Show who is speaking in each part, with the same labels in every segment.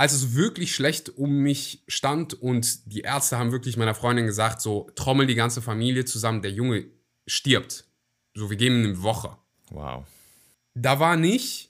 Speaker 1: als es wirklich schlecht um mich stand und die Ärzte haben wirklich meiner Freundin gesagt, so trommel die ganze Familie zusammen, der Junge stirbt. So, wir geben ihm eine Woche.
Speaker 2: Wow.
Speaker 1: Da war nicht,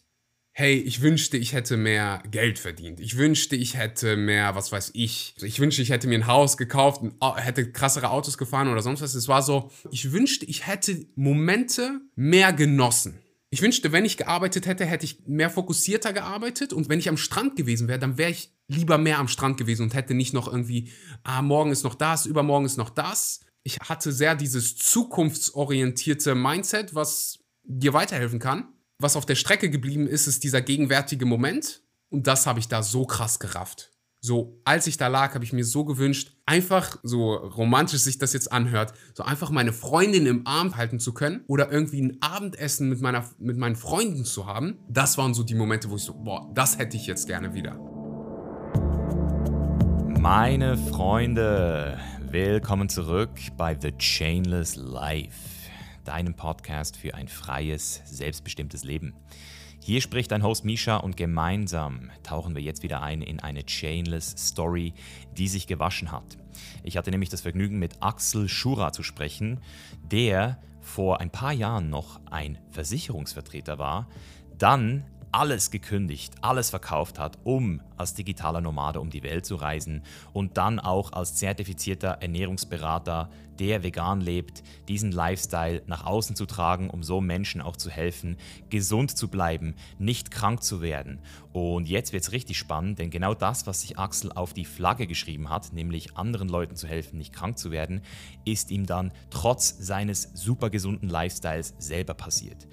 Speaker 1: hey, ich wünschte, ich hätte mehr Geld verdient. Ich wünschte, ich hätte mehr, was weiß ich. Ich wünschte, ich hätte mir ein Haus gekauft, hätte krassere Autos gefahren oder sonst was. Es war so, ich wünschte, ich hätte Momente mehr genossen. Ich wünschte, wenn ich gearbeitet hätte, hätte ich mehr fokussierter gearbeitet und wenn ich am Strand gewesen wäre, dann wäre ich lieber mehr am Strand gewesen und hätte nicht noch irgendwie, ah, morgen ist noch das, übermorgen ist noch das. Ich hatte sehr dieses zukunftsorientierte Mindset, was dir weiterhelfen kann. Was auf der Strecke geblieben ist, ist dieser gegenwärtige Moment und das habe ich da so krass gerafft. So, als ich da lag, habe ich mir so gewünscht, einfach, so romantisch sich das jetzt anhört, so einfach meine Freundin im Arm halten zu können oder irgendwie ein Abendessen mit, meiner, mit meinen Freunden zu haben. Das waren so die Momente, wo ich so, boah, das hätte ich jetzt gerne wieder.
Speaker 2: Meine Freunde, willkommen zurück bei The Chainless Life, deinem Podcast für ein freies, selbstbestimmtes Leben. Hier spricht dein Host Misha und gemeinsam tauchen wir jetzt wieder ein in eine Chainless Story, die sich gewaschen hat. Ich hatte nämlich das Vergnügen, mit Axel Schura zu sprechen, der vor ein paar Jahren noch ein Versicherungsvertreter war, dann alles gekündigt, alles verkauft hat, um als digitaler Nomade um die Welt zu reisen und dann auch als zertifizierter Ernährungsberater, der vegan lebt, diesen Lifestyle nach außen zu tragen, um so Menschen auch zu helfen, gesund zu bleiben, nicht krank zu werden. Und jetzt wird es richtig spannend, denn genau das, was sich Axel auf die Flagge geschrieben hat, nämlich anderen Leuten zu helfen, nicht krank zu werden, ist ihm dann trotz seines super gesunden Lifestyles selber passiert.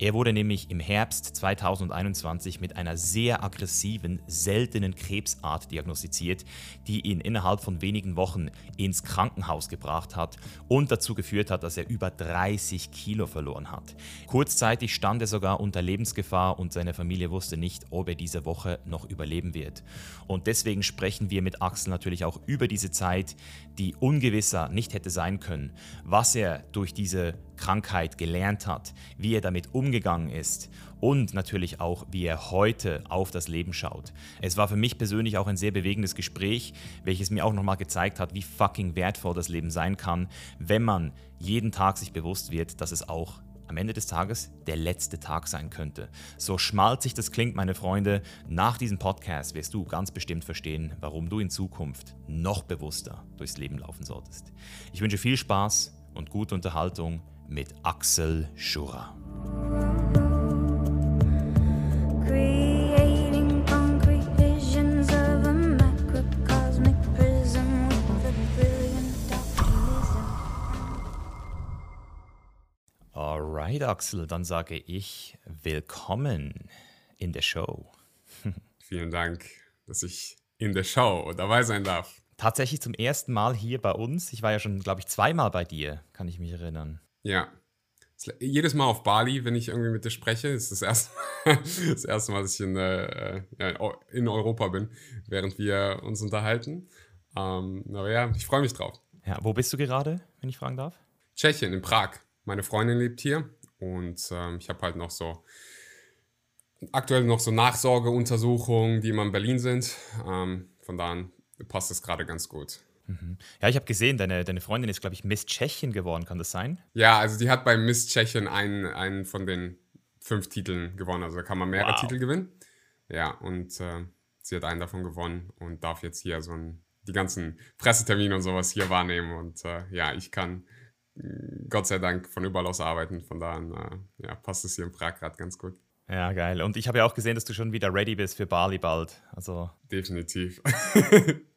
Speaker 2: Er wurde nämlich im Herbst 2021 mit einer sehr aggressiven, seltenen Krebsart diagnostiziert, die ihn innerhalb von wenigen Wochen ins Krankenhaus gebracht hat und dazu geführt hat, dass er über 30 Kilo verloren hat. Kurzzeitig stand er sogar unter Lebensgefahr und seine Familie wusste nicht, ob er diese Woche noch überleben wird. Und deswegen sprechen wir mit Axel natürlich auch über diese Zeit, die ungewisser nicht hätte sein können, was er durch diese Krankheit gelernt hat, wie er damit umgegangen ist und natürlich auch, wie er heute auf das Leben schaut. Es war für mich persönlich auch ein sehr bewegendes Gespräch, welches mir auch nochmal gezeigt hat, wie fucking wertvoll das Leben sein kann, wenn man jeden Tag sich bewusst wird, dass es auch am Ende des Tages der letzte Tag sein könnte. So schmalzig das klingt, meine Freunde, nach diesem Podcast wirst du ganz bestimmt verstehen, warum du in Zukunft noch bewusster durchs Leben laufen solltest. Ich wünsche viel Spaß und gute Unterhaltung mit Axel Schura. Alright, Axel, dann sage ich willkommen in der Show.
Speaker 1: Vielen Dank, dass ich in der Show dabei sein darf.
Speaker 2: Tatsächlich zum ersten Mal hier bei uns. Ich war ja schon, glaube ich, zweimal bei dir, kann ich mich erinnern.
Speaker 1: Ja. Jedes Mal auf Bali, wenn ich irgendwie mit dir spreche, ist das erste Mal, das erste Mal dass ich in, äh, in Europa bin, während wir uns unterhalten. Ähm, aber ja, ich freue mich drauf.
Speaker 2: Ja, wo bist du gerade, wenn ich fragen darf?
Speaker 1: Tschechien, in Prag. Meine Freundin lebt hier und ähm, ich habe halt noch so aktuell noch so Nachsorgeuntersuchungen, die immer in Berlin sind. Ähm, von daher passt es gerade ganz gut.
Speaker 2: Mhm. Ja, ich habe gesehen, deine, deine Freundin ist, glaube ich, Miss Tschechien geworden, kann das sein?
Speaker 1: Ja, also die hat bei Miss Tschechien einen, einen von den fünf Titeln gewonnen. Also da kann man mehrere wow. Titel gewinnen. Ja, und äh, sie hat einen davon gewonnen und darf jetzt hier so ein, die ganzen Pressetermine und sowas hier wahrnehmen. Und äh, ja, ich kann mm, Gott sei Dank von überall aus arbeiten. Von daher äh, ja, passt es hier in Prag gerade ganz gut.
Speaker 2: Ja, geil. Und ich habe ja auch gesehen, dass du schon wieder ready bist für Bali bald. Also
Speaker 1: Definitiv.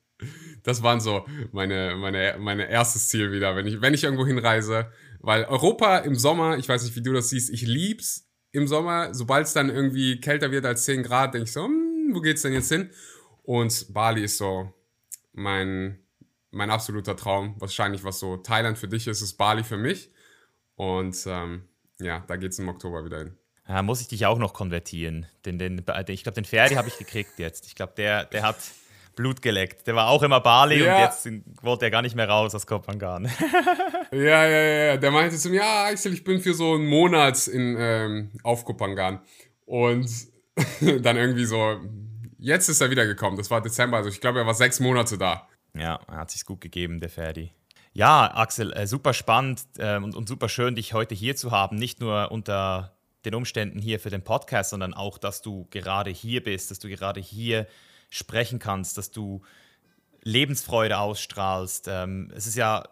Speaker 1: das waren so meine, meine, meine erstes Ziel wieder, wenn ich, wenn ich irgendwo hinreise. Weil Europa im Sommer, ich weiß nicht, wie du das siehst, ich lieb's im Sommer. Sobald es dann irgendwie kälter wird als 10 Grad, denke ich so, hm, wo geht's denn jetzt hin? Und Bali ist so mein, mein absoluter Traum. Wahrscheinlich, was so Thailand für dich ist, ist Bali für mich. Und ähm, ja, da geht's im Oktober wieder hin.
Speaker 2: Ja, muss ich dich auch noch konvertieren. Den, den, ich glaube, den Ferdi habe ich gekriegt jetzt. Ich glaube, der, der hat Blut geleckt. Der war auch immer Bali ja. und jetzt wollte er gar nicht mehr raus aus Kopangan.
Speaker 1: ja, ja, ja. Der meinte zu mir, ja, Axel, ich bin für so einen Monat in, ähm, auf Kopangan. Und dann irgendwie so jetzt ist er wiedergekommen. Das war Dezember, also ich glaube, er war sechs Monate da.
Speaker 2: Ja, er hat sich gut gegeben, der Ferdi. Ja, Axel, äh, super spannend äh, und, und super schön, dich heute hier zu haben. Nicht nur unter den Umständen hier für den Podcast, sondern auch, dass du gerade hier bist, dass du gerade hier sprechen kannst, dass du Lebensfreude ausstrahlst. Ähm, es ist ja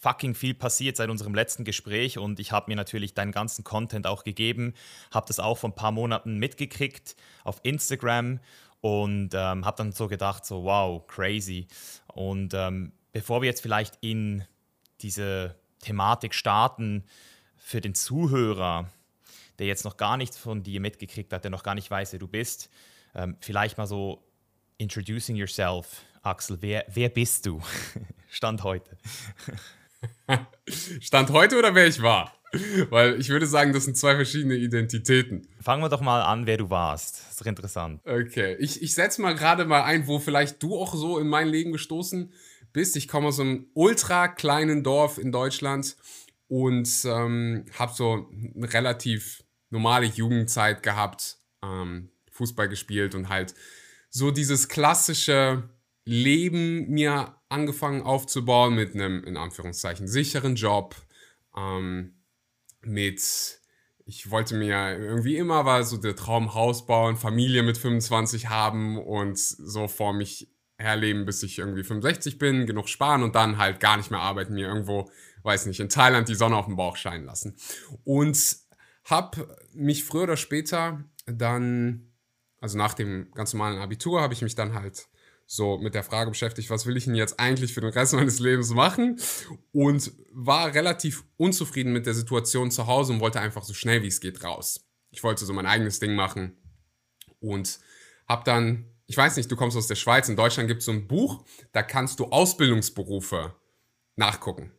Speaker 2: fucking viel passiert seit unserem letzten Gespräch und ich habe mir natürlich deinen ganzen Content auch gegeben, habe das auch vor ein paar Monaten mitgekriegt auf Instagram und ähm, habe dann so gedacht, so wow, crazy. Und ähm, bevor wir jetzt vielleicht in diese Thematik starten, für den Zuhörer, der jetzt noch gar nichts von dir mitgekriegt hat, der noch gar nicht weiß, wer du bist, ähm, vielleicht mal so introducing yourself. Axel, wer, wer bist du? Stand heute.
Speaker 1: Stand heute oder wer ich war? Weil ich würde sagen, das sind zwei verschiedene Identitäten.
Speaker 2: Fangen wir doch mal an, wer du warst. Das ist doch interessant.
Speaker 1: Okay, ich, ich setze mal gerade mal ein, wo vielleicht du auch so in mein Leben gestoßen bist. Ich komme aus einem ultra kleinen Dorf in Deutschland und ähm, habe so eine relativ normale Jugendzeit gehabt, ähm, Fußball gespielt und halt so dieses klassische Leben mir angefangen aufzubauen mit einem, in Anführungszeichen, sicheren Job, ähm, mit, ich wollte mir irgendwie immer war so der Traum Haus bauen, Familie mit 25 haben und so vor mich herleben, bis ich irgendwie 65 bin, genug sparen und dann halt gar nicht mehr arbeiten, mir irgendwo, weiß nicht, in Thailand die Sonne auf dem Bauch scheinen lassen. Und hab mich früher oder später dann, also nach dem ganz normalen Abitur, habe ich mich dann halt so mit der Frage beschäftigt, was will ich denn jetzt eigentlich für den Rest meines Lebens machen? Und war relativ unzufrieden mit der Situation zu Hause und wollte einfach so schnell wie es geht raus. Ich wollte so mein eigenes Ding machen und habe dann, ich weiß nicht, du kommst aus der Schweiz, in Deutschland gibt es so ein Buch, da kannst du Ausbildungsberufe nachgucken.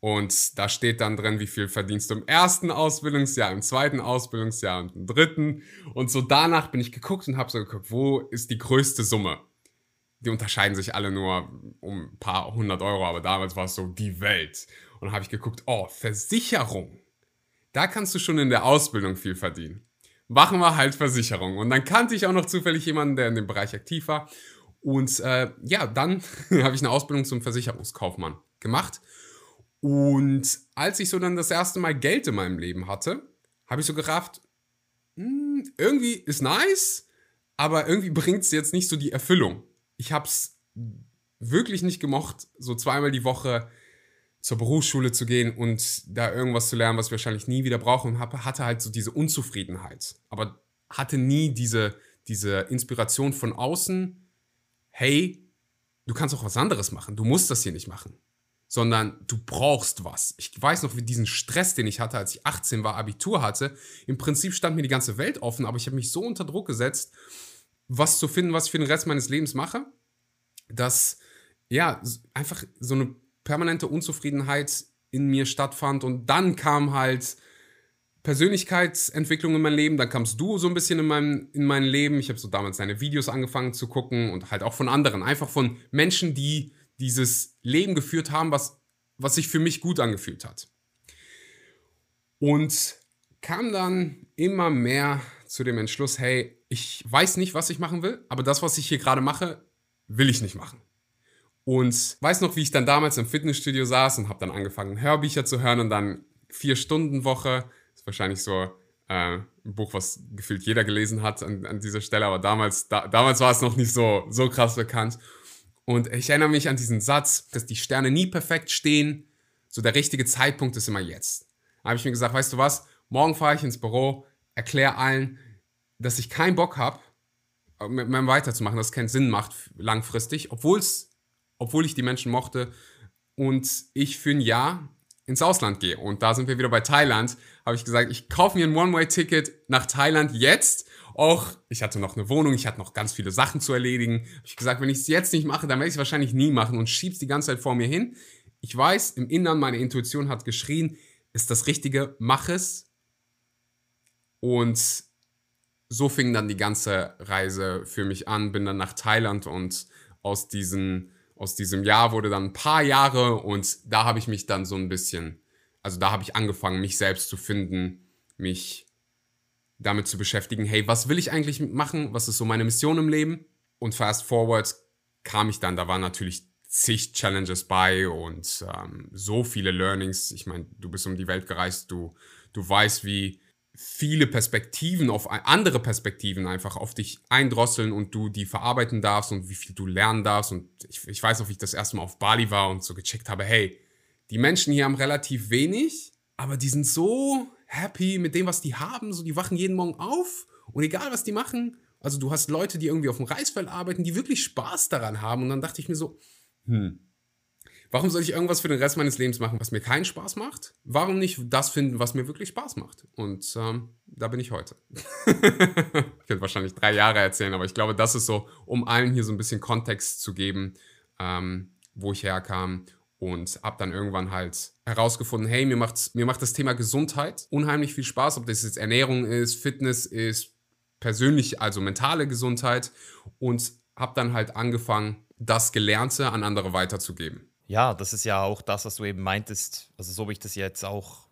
Speaker 1: Und da steht dann drin, wie viel verdienst du im ersten Ausbildungsjahr, im zweiten Ausbildungsjahr und im dritten. Und so danach bin ich geguckt und habe so geguckt, wo ist die größte Summe? die unterscheiden sich alle nur um ein paar hundert Euro, aber damals war es so die Welt. Und dann habe ich geguckt, oh, Versicherung. Da kannst du schon in der Ausbildung viel verdienen. Machen wir halt Versicherung. Und dann kannte ich auch noch zufällig jemanden, der in dem Bereich aktiv war. Und äh, ja, dann habe ich eine Ausbildung zum Versicherungskaufmann gemacht. Und als ich so dann das erste Mal Geld in meinem Leben hatte, habe ich so gerafft, hm, irgendwie ist nice, aber irgendwie bringt es jetzt nicht so die Erfüllung ich habe es wirklich nicht gemocht, so zweimal die Woche zur Berufsschule zu gehen und da irgendwas zu lernen, was ich wahrscheinlich nie wieder brauche und hab, hatte halt so diese Unzufriedenheit. Aber hatte nie diese, diese Inspiration von außen, hey, du kannst auch was anderes machen, du musst das hier nicht machen, sondern du brauchst was. Ich weiß noch, wie diesen Stress, den ich hatte, als ich 18 war, Abitur hatte, im Prinzip stand mir die ganze Welt offen, aber ich habe mich so unter Druck gesetzt was zu finden, was ich für den Rest meines Lebens mache, dass ja einfach so eine permanente Unzufriedenheit in mir stattfand und dann kam halt Persönlichkeitsentwicklung in mein Leben, dann kamst du so ein bisschen in mein, in mein Leben. Ich habe so damals deine Videos angefangen zu gucken und halt auch von anderen, einfach von Menschen, die dieses Leben geführt haben, was, was sich für mich gut angefühlt hat. Und kam dann immer mehr zu dem Entschluss, hey, ich weiß nicht, was ich machen will, aber das, was ich hier gerade mache, will ich nicht machen. Und weiß noch, wie ich dann damals im Fitnessstudio saß und habe dann angefangen, Hörbücher zu hören und dann vier Stunden Woche. Ist wahrscheinlich so äh, ein Buch, was gefühlt jeder gelesen hat an, an dieser Stelle, aber damals, da, damals war es noch nicht so, so krass bekannt. Und ich erinnere mich an diesen Satz, dass die Sterne nie perfekt stehen. So der richtige Zeitpunkt ist immer jetzt. Da habe ich mir gesagt, weißt du was, morgen fahre ich ins Büro, erkläre allen, dass ich keinen Bock habe, äh, mit meinem weiterzumachen, dass es keinen Sinn macht langfristig, obwohl's, obwohl ich die Menschen mochte und ich für ein Jahr ins Ausland gehe. Und da sind wir wieder bei Thailand. Habe ich gesagt, ich kaufe mir ein One-Way-Ticket nach Thailand jetzt. Auch, ich hatte noch eine Wohnung, ich hatte noch ganz viele Sachen zu erledigen. Habe ich gesagt, wenn ich es jetzt nicht mache, dann werde ich es wahrscheinlich nie machen und schieb's die ganze Zeit vor mir hin. Ich weiß, im Innern meine Intuition hat geschrien, ist das Richtige, mach es. Und so fing dann die ganze Reise für mich an, bin dann nach Thailand und aus, diesen, aus diesem Jahr wurde dann ein paar Jahre und da habe ich mich dann so ein bisschen, also da habe ich angefangen, mich selbst zu finden, mich damit zu beschäftigen, hey, was will ich eigentlich machen? Was ist so meine Mission im Leben? Und fast forward kam ich dann, da waren natürlich zig Challenges bei und ähm, so viele Learnings. Ich meine, du bist um die Welt gereist, du, du weißt, wie viele Perspektiven auf andere Perspektiven einfach auf dich eindrosseln und du die verarbeiten darfst und wie viel du lernen darfst. Und ich, ich weiß noch, wie ich das erste Mal auf Bali war und so gecheckt habe, hey, die Menschen hier haben relativ wenig, aber die sind so happy mit dem, was die haben. So, die wachen jeden Morgen auf und egal, was die machen. Also du hast Leute, die irgendwie auf dem Reisfeld arbeiten, die wirklich Spaß daran haben. Und dann dachte ich mir so, hm, Warum soll ich irgendwas für den Rest meines Lebens machen, was mir keinen Spaß macht? Warum nicht das finden, was mir wirklich Spaß macht? Und ähm, da bin ich heute. ich könnte wahrscheinlich drei Jahre erzählen, aber ich glaube, das ist so, um allen hier so ein bisschen Kontext zu geben, ähm, wo ich herkam und habe dann irgendwann halt herausgefunden, hey, mir macht, mir macht das Thema Gesundheit unheimlich viel Spaß, ob das jetzt Ernährung ist, Fitness ist, persönlich, also mentale Gesundheit und habe dann halt angefangen, das Gelernte an andere weiterzugeben.
Speaker 2: Ja, das ist ja auch das, was du eben meintest, also so wie ich das jetzt auch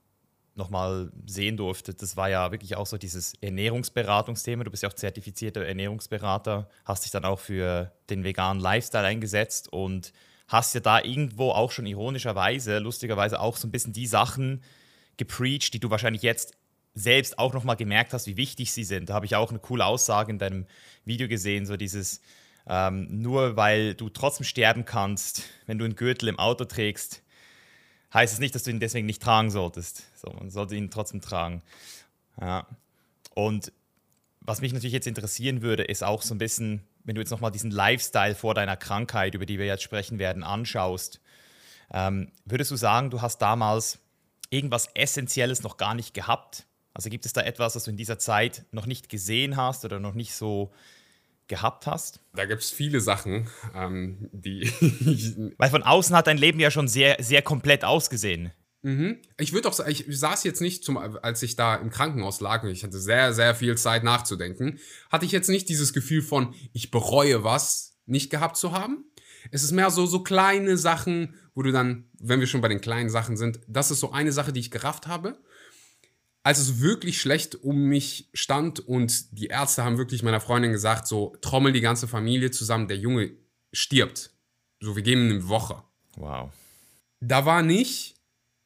Speaker 2: nochmal sehen durfte, das war ja wirklich auch so dieses Ernährungsberatungsthema. Du bist ja auch zertifizierter Ernährungsberater, hast dich dann auch für den veganen Lifestyle eingesetzt und hast ja da irgendwo auch schon ironischerweise, lustigerweise auch so ein bisschen die Sachen gepreacht, die du wahrscheinlich jetzt selbst auch nochmal gemerkt hast, wie wichtig sie sind. Da habe ich auch eine coole Aussage in deinem Video gesehen, so dieses, ähm, nur weil du trotzdem sterben kannst, wenn du einen Gürtel im Auto trägst, heißt es nicht, dass du ihn deswegen nicht tragen solltest. So, man sollte ihn trotzdem tragen. Ja. Und was mich natürlich jetzt interessieren würde, ist auch so ein bisschen, wenn du jetzt nochmal diesen Lifestyle vor deiner Krankheit, über die wir jetzt sprechen werden, anschaust. Ähm, würdest du sagen, du hast damals irgendwas Essentielles noch gar nicht gehabt? Also gibt es da etwas, was du in dieser Zeit noch nicht gesehen hast oder noch nicht so gehabt hast?
Speaker 1: Da gibt es viele Sachen, ähm, die.
Speaker 2: Weil von außen hat dein Leben ja schon sehr, sehr komplett ausgesehen.
Speaker 1: Mhm. Ich würde auch sagen, ich saß jetzt nicht, zum, als ich da im Krankenhaus lag und ich hatte sehr, sehr viel Zeit nachzudenken, hatte ich jetzt nicht dieses Gefühl von, ich bereue was nicht gehabt zu haben. Es ist mehr so, so kleine Sachen, wo du dann, wenn wir schon bei den kleinen Sachen sind, das ist so eine Sache, die ich gerafft habe als es wirklich schlecht um mich stand und die Ärzte haben wirklich meiner Freundin gesagt, so trommel die ganze Familie zusammen, der Junge stirbt. So, wir geben ihm eine Woche.
Speaker 2: Wow.
Speaker 1: Da war nicht,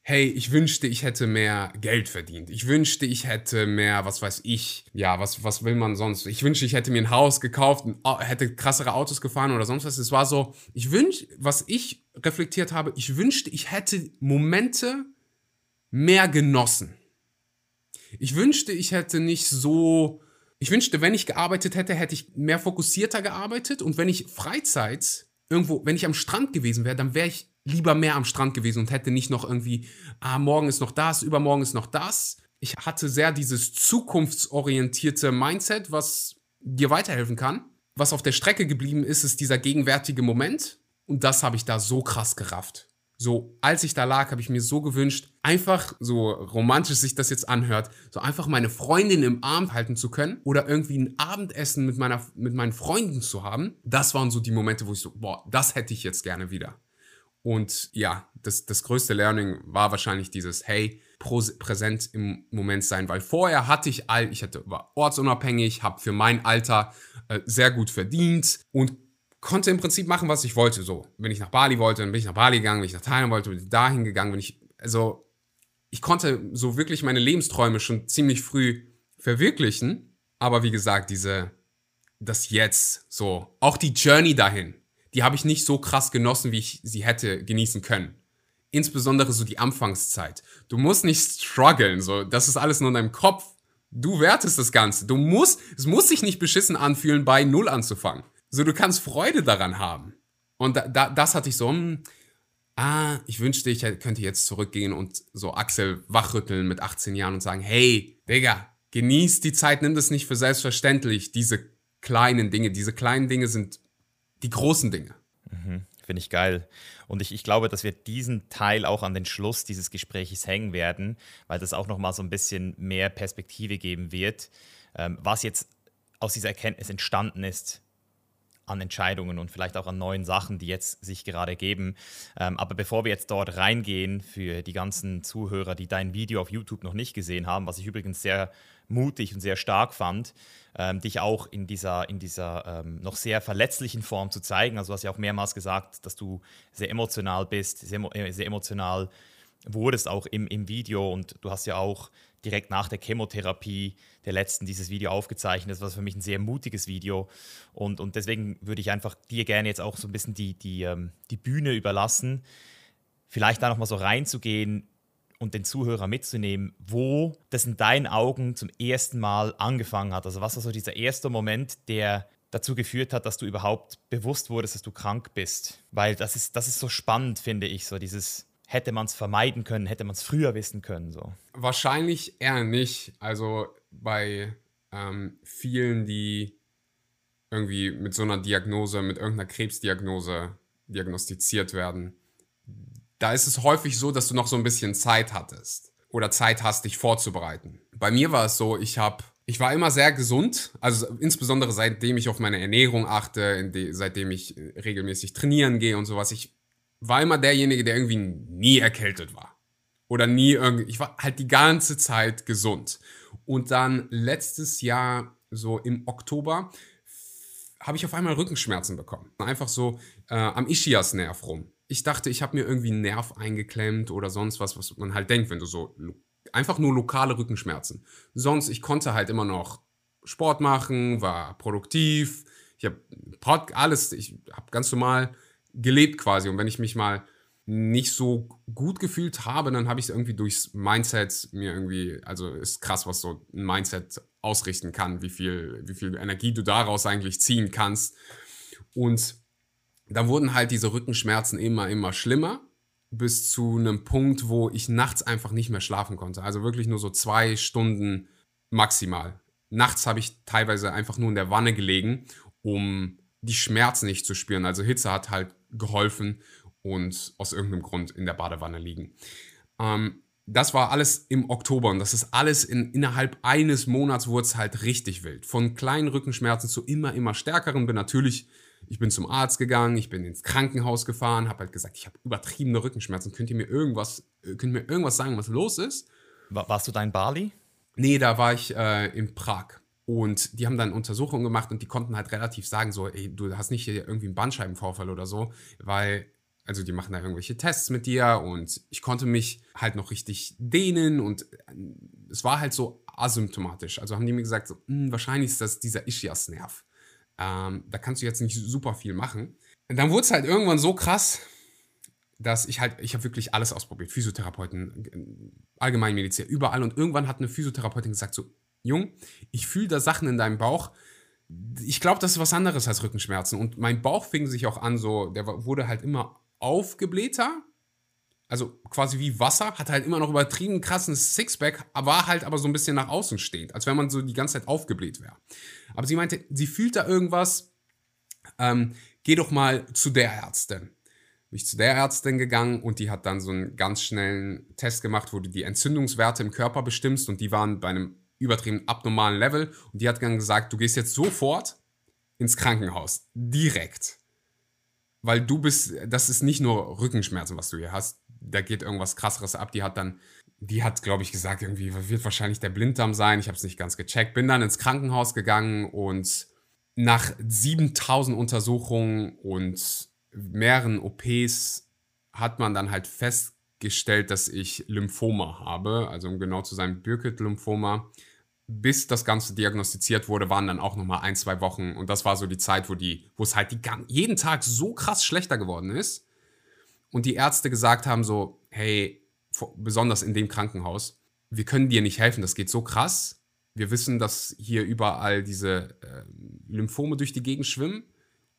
Speaker 1: hey, ich wünschte, ich hätte mehr Geld verdient. Ich wünschte, ich hätte mehr, was weiß ich, ja, was, was will man sonst? Ich wünschte, ich hätte mir ein Haus gekauft, hätte krassere Autos gefahren oder sonst was. Es war so, ich wünschte, was ich reflektiert habe, ich wünschte, ich hätte Momente mehr genossen. Ich wünschte, ich hätte nicht so. Ich wünschte, wenn ich gearbeitet hätte, hätte ich mehr fokussierter gearbeitet. Und wenn ich Freizeit irgendwo, wenn ich am Strand gewesen wäre, dann wäre ich lieber mehr am Strand gewesen und hätte nicht noch irgendwie, ah, morgen ist noch das, übermorgen ist noch das. Ich hatte sehr dieses zukunftsorientierte Mindset, was dir weiterhelfen kann. Was auf der Strecke geblieben ist, ist dieser gegenwärtige Moment. Und das habe ich da so krass gerafft. So, als ich da lag, habe ich mir so gewünscht, einfach, so romantisch sich das jetzt anhört, so einfach meine Freundin im Arm halten zu können oder irgendwie ein Abendessen mit, meiner, mit meinen Freunden zu haben. Das waren so die Momente, wo ich so, boah, das hätte ich jetzt gerne wieder. Und ja, das, das größte Learning war wahrscheinlich dieses, hey, präsent im Moment sein, weil vorher hatte ich all, ich hatte, war ortsunabhängig, habe für mein Alter äh, sehr gut verdient und konnte im Prinzip machen, was ich wollte. So, wenn ich nach Bali wollte, dann bin ich nach Bali gegangen, wenn ich nach Thailand wollte, bin ich dahin gegangen, wenn ich, also, ich konnte so wirklich meine Lebensträume schon ziemlich früh verwirklichen. Aber wie gesagt, diese, das Jetzt, so, auch die Journey dahin, die habe ich nicht so krass genossen, wie ich sie hätte genießen können. Insbesondere so die Anfangszeit. Du musst nicht strugglen, so, das ist alles nur in deinem Kopf. Du wertest das Ganze. Du musst, es muss sich nicht beschissen anfühlen, bei Null anzufangen. So, du kannst Freude daran haben. Und da, da, das hatte ich so, hm, ah, ich wünschte, ich könnte jetzt zurückgehen und so Axel wachrütteln mit 18 Jahren und sagen, hey, Digga, genieß die Zeit, nimm das nicht für selbstverständlich. Diese kleinen Dinge, diese kleinen Dinge sind die großen Dinge.
Speaker 2: Mhm, Finde ich geil. Und ich, ich glaube, dass wir diesen Teil auch an den Schluss dieses Gesprächs hängen werden, weil das auch nochmal so ein bisschen mehr Perspektive geben wird, ähm, was jetzt aus dieser Erkenntnis entstanden ist, an Entscheidungen und vielleicht auch an neuen Sachen, die jetzt sich gerade geben. Ähm, aber bevor wir jetzt dort reingehen, für die ganzen Zuhörer, die dein Video auf YouTube noch nicht gesehen haben, was ich übrigens sehr mutig und sehr stark fand, ähm, dich auch in dieser, in dieser ähm, noch sehr verletzlichen Form zu zeigen. Also du hast ja auch mehrmals gesagt, dass du sehr emotional bist, sehr, äh, sehr emotional wurdest auch im, im Video und du hast ja auch direkt nach der Chemotherapie der letzten dieses Video aufgezeichnet. Das war für mich ein sehr mutiges Video und, und deswegen würde ich einfach dir gerne jetzt auch so ein bisschen die, die, ähm, die Bühne überlassen, vielleicht da nochmal so reinzugehen und den Zuhörer mitzunehmen, wo das in deinen Augen zum ersten Mal angefangen hat. Also was war so dieser erste Moment, der dazu geführt hat, dass du überhaupt bewusst wurdest, dass du krank bist. Weil das ist, das ist so spannend, finde ich, so dieses, hätte man es vermeiden können, hätte man es früher wissen können. So.
Speaker 1: Wahrscheinlich eher nicht. Also bei ähm, vielen, die irgendwie mit so einer Diagnose, mit irgendeiner Krebsdiagnose diagnostiziert werden, da ist es häufig so, dass du noch so ein bisschen Zeit hattest oder Zeit hast, dich vorzubereiten. Bei mir war es so, ich habe ich war immer sehr gesund, also insbesondere seitdem ich auf meine Ernährung achte, seitdem ich regelmäßig trainieren gehe und sowas. Ich war immer derjenige, der irgendwie nie erkältet war. Oder nie irgendwie, ich war halt die ganze Zeit gesund. Und dann letztes Jahr, so im Oktober, habe ich auf einmal Rückenschmerzen bekommen. Einfach so äh, am Ischiasnerv rum. Ich dachte, ich habe mir irgendwie einen Nerv eingeklemmt oder sonst was, was man halt denkt, wenn du so einfach nur lokale Rückenschmerzen. Sonst, ich konnte halt immer noch Sport machen, war produktiv, ich habe alles, ich habe ganz normal gelebt quasi. Und wenn ich mich mal nicht so gut gefühlt habe, dann habe ich es irgendwie durchs Mindset mir irgendwie, also ist krass, was so ein Mindset ausrichten kann, wie viel, wie viel Energie du daraus eigentlich ziehen kannst. Und dann wurden halt diese Rückenschmerzen immer, immer schlimmer, bis zu einem Punkt, wo ich nachts einfach nicht mehr schlafen konnte. Also wirklich nur so zwei Stunden maximal. Nachts habe ich teilweise einfach nur in der Wanne gelegen, um die Schmerzen nicht zu spüren. Also Hitze hat halt geholfen und aus irgendeinem Grund in der Badewanne liegen. Ähm, das war alles im Oktober und das ist alles in, innerhalb eines Monats wurde es halt richtig wild. Von kleinen Rückenschmerzen zu immer, immer stärkeren. Bin natürlich, ich bin zum Arzt gegangen, ich bin ins Krankenhaus gefahren, habe halt gesagt, ich habe übertriebene Rückenschmerzen. Könnt ihr mir irgendwas, äh, könnt ihr mir irgendwas sagen, was los ist?
Speaker 2: Warst du da in Bali?
Speaker 1: Nee, da war ich äh, in Prag. Und die haben dann Untersuchungen gemacht und die konnten halt relativ sagen, so, ey, du hast nicht hier irgendwie einen Bandscheibenvorfall oder so, weil, also die machen da irgendwelche Tests mit dir und ich konnte mich halt noch richtig dehnen und es war halt so asymptomatisch. Also haben die mir gesagt, so, hm, wahrscheinlich ist das dieser Ischias-Nerv. Ähm, da kannst du jetzt nicht super viel machen. Und dann wurde es halt irgendwann so krass, dass ich halt, ich habe wirklich alles ausprobiert. Physiotherapeuten, Allgemeinmedizin, überall. Und irgendwann hat eine Physiotherapeutin gesagt, so, Jung, ich fühle da Sachen in deinem Bauch. Ich glaube, das ist was anderes als Rückenschmerzen. Und mein Bauch fing sich auch an, so, der wurde halt immer aufgeblähter. Also quasi wie Wasser, hat halt immer noch übertrieben krassen Sixpack, war halt aber so ein bisschen nach außen stehend, als wenn man so die ganze Zeit aufgebläht wäre. Aber sie meinte, sie fühlt da irgendwas, ähm, geh doch mal zu der Ärztin bin ich zu der Ärztin gegangen und die hat dann so einen ganz schnellen Test gemacht, wo du die Entzündungswerte im Körper bestimmst und die waren bei einem übertrieben abnormalen Level. Und die hat dann gesagt, du gehst jetzt sofort ins Krankenhaus. Direkt. Weil du bist, das ist nicht nur Rückenschmerzen, was du hier hast. Da geht irgendwas krasseres ab. Die hat dann, die hat, glaube ich, gesagt, irgendwie wird wahrscheinlich der Blinddarm sein. Ich habe es nicht ganz gecheckt. Bin dann ins Krankenhaus gegangen und nach 7000 Untersuchungen und mehreren OPs hat man dann halt festgestellt, dass ich Lymphoma habe, also um genau zu sein, Burkitt-Lymphoma bis das Ganze diagnostiziert wurde, waren dann auch nochmal ein, zwei Wochen. Und das war so die Zeit, wo, wo es halt die, jeden Tag so krass schlechter geworden ist. Und die Ärzte gesagt haben so, hey, besonders in dem Krankenhaus, wir können dir nicht helfen, das geht so krass. Wir wissen, dass hier überall diese äh, Lymphome durch die Gegend schwimmen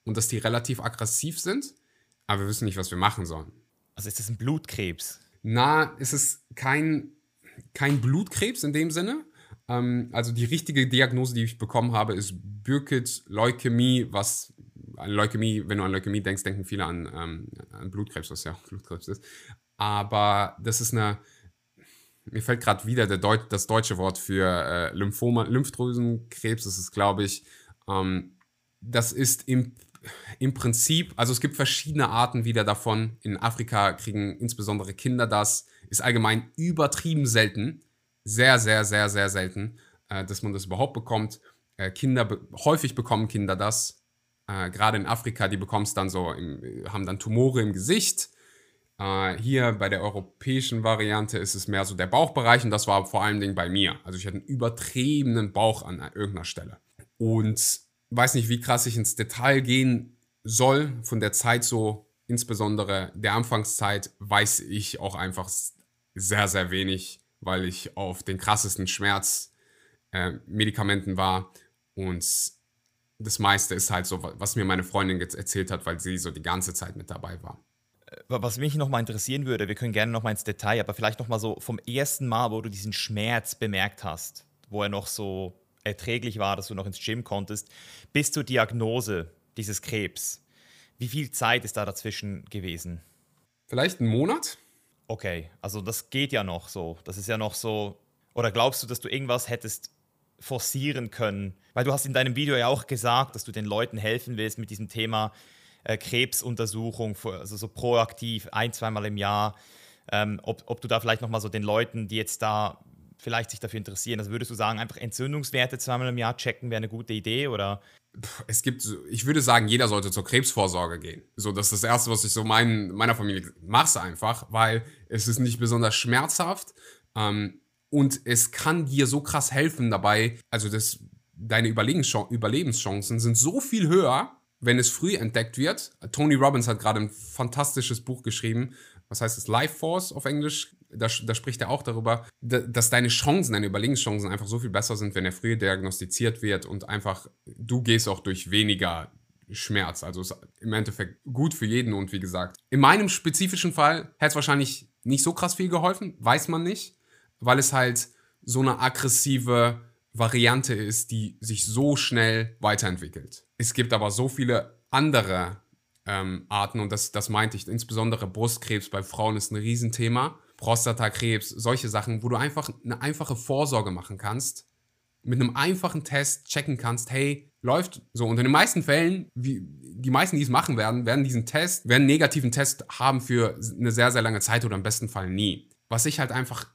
Speaker 1: und dass die relativ aggressiv sind, aber wir wissen nicht, was wir machen sollen.
Speaker 2: Also ist das ein Blutkrebs?
Speaker 1: Na, ist es kein, kein Blutkrebs in dem Sinne, ähm, also die richtige Diagnose, die ich bekommen habe, ist Burkitt Leukämie, was an Leukämie, wenn du an Leukämie denkst, denken viele an, ähm, an Blutkrebs, was ja auch Blutkrebs ist. Aber das ist eine, mir fällt gerade wieder Deut das deutsche Wort für äh, Lymphoma, Lymphdrüsenkrebs, das ist, glaube ich, ähm, das ist im, im Prinzip, also es gibt verschiedene Arten wieder davon. In Afrika kriegen insbesondere Kinder das. Ist allgemein übertrieben selten. Sehr, sehr, sehr, sehr selten, äh, dass man das überhaupt bekommt. Äh, Kinder, häufig bekommen Kinder das. Äh, Gerade in Afrika, die bekommen es dann so, im, haben dann Tumore im Gesicht. Äh, hier bei der europäischen Variante ist es mehr so der Bauchbereich und das war vor allen Dingen bei mir. Also ich hatte einen übertriebenen Bauch an irgendeiner Stelle. Und weiß nicht, wie krass ich ins Detail gehen soll von der Zeit so, insbesondere der Anfangszeit, weiß ich auch einfach sehr, sehr wenig, weil ich auf den krassesten Schmerzmedikamenten äh, war und das meiste ist halt so, was mir meine Freundin jetzt erzählt hat, weil sie so die ganze Zeit mit dabei war.
Speaker 2: Äh, was mich nochmal interessieren würde, wir können gerne nochmal ins Detail, aber vielleicht nochmal so vom ersten Mal, wo du diesen Schmerz bemerkt hast, wo er noch so erträglich war, dass du noch ins Gym konntest, bis zur Diagnose dieses Krebs. Wie viel Zeit ist da dazwischen gewesen?
Speaker 1: Vielleicht einen Monat.
Speaker 2: Okay, also das geht ja noch so. Das ist ja noch so. Oder glaubst du, dass du irgendwas hättest forcieren können? Weil du hast in deinem Video ja auch gesagt, dass du den Leuten helfen willst mit diesem Thema äh, Krebsuntersuchung, also so proaktiv, ein, zweimal im Jahr. Ähm, ob, ob du da vielleicht nochmal so den Leuten, die jetzt da vielleicht sich dafür interessieren? Also würdest du sagen, einfach Entzündungswerte zweimal im Jahr checken wäre eine gute Idee oder?
Speaker 1: Es gibt, ich würde sagen, jeder sollte zur Krebsvorsorge gehen. So, das ist das Erste, was ich so mein, meiner Familie mache einfach, weil es ist nicht besonders schmerzhaft ähm, und es kann dir so krass helfen dabei. Also das, deine Überlebenschancen sind so viel höher, wenn es früh entdeckt wird. Tony Robbins hat gerade ein fantastisches Buch geschrieben. Was heißt es? Life Force auf Englisch da, da spricht er auch darüber, dass deine Chancen, deine Überlebenschancen einfach so viel besser sind, wenn er früher diagnostiziert wird und einfach du gehst auch durch weniger Schmerz. Also ist im Endeffekt gut für jeden und wie gesagt, in meinem spezifischen Fall hätte es wahrscheinlich nicht so krass viel geholfen, weiß man nicht, weil es halt so eine aggressive Variante ist, die sich so schnell weiterentwickelt. Es gibt aber so viele andere ähm, Arten und das, das meinte ich, insbesondere Brustkrebs bei Frauen ist ein Riesenthema. Prostatakrebs, solche Sachen, wo du einfach eine einfache Vorsorge machen kannst, mit einem einfachen Test checken kannst, hey, läuft so. Und in den meisten Fällen, wie, die meisten, die es machen werden, werden diesen Test, werden einen negativen Test haben für eine sehr, sehr lange Zeit oder im besten Fall nie. Was ich halt einfach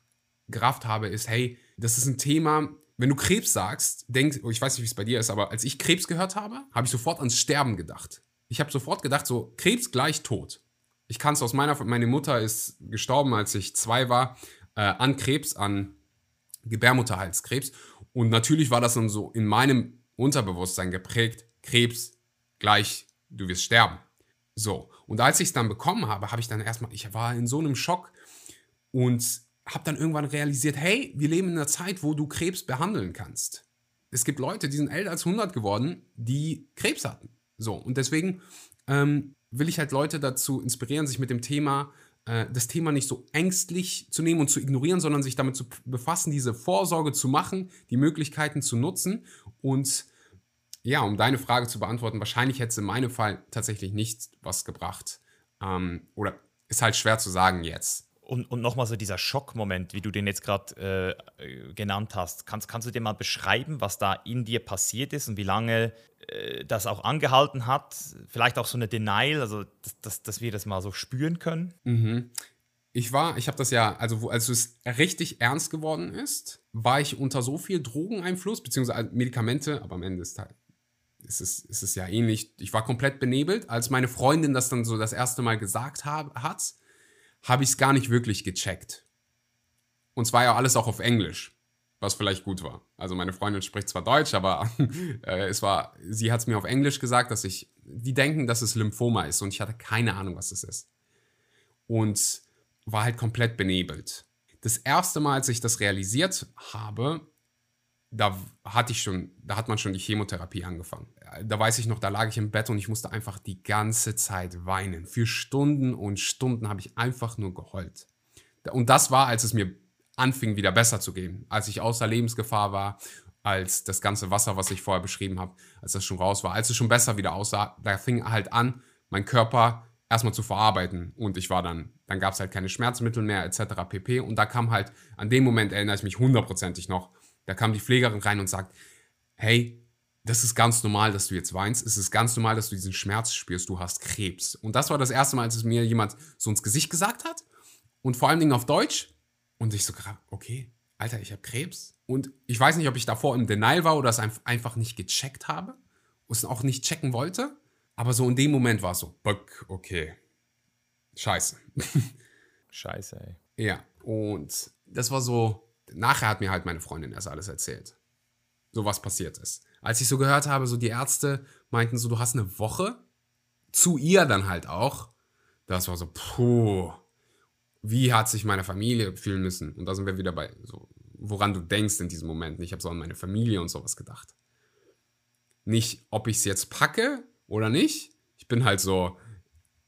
Speaker 1: gerafft habe, ist, hey, das ist ein Thema, wenn du Krebs sagst, denkst, oh, ich weiß nicht, wie es bei dir ist, aber als ich Krebs gehört habe, habe ich sofort ans Sterben gedacht. Ich habe sofort gedacht, so Krebs gleich tot ich kann es aus meiner, meine Mutter ist gestorben, als ich zwei war, äh, an Krebs, an Gebärmutterhalskrebs. Und natürlich war das dann so in meinem Unterbewusstsein geprägt, Krebs gleich, du wirst sterben. So, und als ich es dann bekommen habe, habe ich dann erstmal, ich war in so einem Schock und habe dann irgendwann realisiert, hey, wir leben in einer Zeit, wo du Krebs behandeln kannst. Es gibt Leute, die sind älter als 100 geworden, die Krebs hatten. So, und deswegen ähm, will ich halt Leute dazu inspirieren, sich mit dem Thema, äh, das Thema nicht so ängstlich zu nehmen und zu ignorieren, sondern sich damit zu befassen, diese Vorsorge zu machen, die Möglichkeiten zu nutzen. Und ja, um deine Frage zu beantworten, wahrscheinlich hätte es in meinem Fall tatsächlich nicht was gebracht. Ähm, oder ist halt schwer zu sagen jetzt.
Speaker 2: Und, und nochmal so dieser Schockmoment, wie du den jetzt gerade äh, genannt hast. Kannst, kannst du dir mal beschreiben, was da in dir passiert ist und wie lange äh, das auch angehalten hat? Vielleicht auch so eine Denial, also dass, dass, dass wir das mal so spüren können?
Speaker 1: Mhm. Ich war, ich habe das ja, also als es richtig ernst geworden ist, war ich unter so viel Drogeneinfluss, beziehungsweise Medikamente, aber am Ende ist, halt, ist, es, ist es ja ähnlich. Ich war komplett benebelt, als meine Freundin das dann so das erste Mal gesagt hab, hat habe ich es gar nicht wirklich gecheckt. Und zwar ja alles auch auf Englisch, was vielleicht gut war. Also meine Freundin spricht zwar Deutsch, aber äh, es war, sie hat es mir auf Englisch gesagt, dass ich, die denken, dass es Lymphoma ist und ich hatte keine Ahnung, was es ist. Und war halt komplett benebelt. Das erste Mal, als ich das realisiert habe, da hatte ich schon, da hat man schon die Chemotherapie angefangen. Da weiß ich noch, da lag ich im Bett und ich musste einfach die ganze Zeit weinen. Für Stunden und Stunden habe ich einfach nur geheult. Und das war, als es mir anfing, wieder besser zu gehen. Als ich außer Lebensgefahr war, als das ganze Wasser, was ich vorher beschrieben habe, als das schon raus war, als es schon besser wieder aussah, da fing halt an, mein Körper erstmal zu verarbeiten. Und ich war dann, dann gab es halt keine Schmerzmittel mehr, etc. pp. Und da kam halt, an dem Moment erinnere ich mich hundertprozentig noch, da kam die Pflegerin rein und sagt, hey, das ist ganz normal, dass du jetzt weinst. Es ist ganz normal, dass du diesen Schmerz spürst. Du hast Krebs. Und das war das erste Mal, als es mir jemand so ins Gesicht gesagt hat. Und vor allen Dingen auf Deutsch. Und ich so, okay, Alter, ich habe Krebs. Und ich weiß nicht, ob ich davor im Denial war oder es einfach nicht gecheckt habe. Und es auch nicht checken wollte. Aber so in dem Moment war es so, okay. Scheiße.
Speaker 2: Scheiße, ey.
Speaker 1: Ja, und das war so, nachher hat mir halt meine Freundin erst alles erzählt. So was passiert ist. Als ich so gehört habe, so die Ärzte meinten so, du hast eine Woche. Zu ihr dann halt auch. Das war so, puh. Wie hat sich meine Familie fühlen müssen? Und da sind wir wieder bei, so, woran du denkst in diesem Moment. Ich habe so an meine Familie und sowas gedacht. Nicht, ob ich es jetzt packe oder nicht. Ich bin halt so,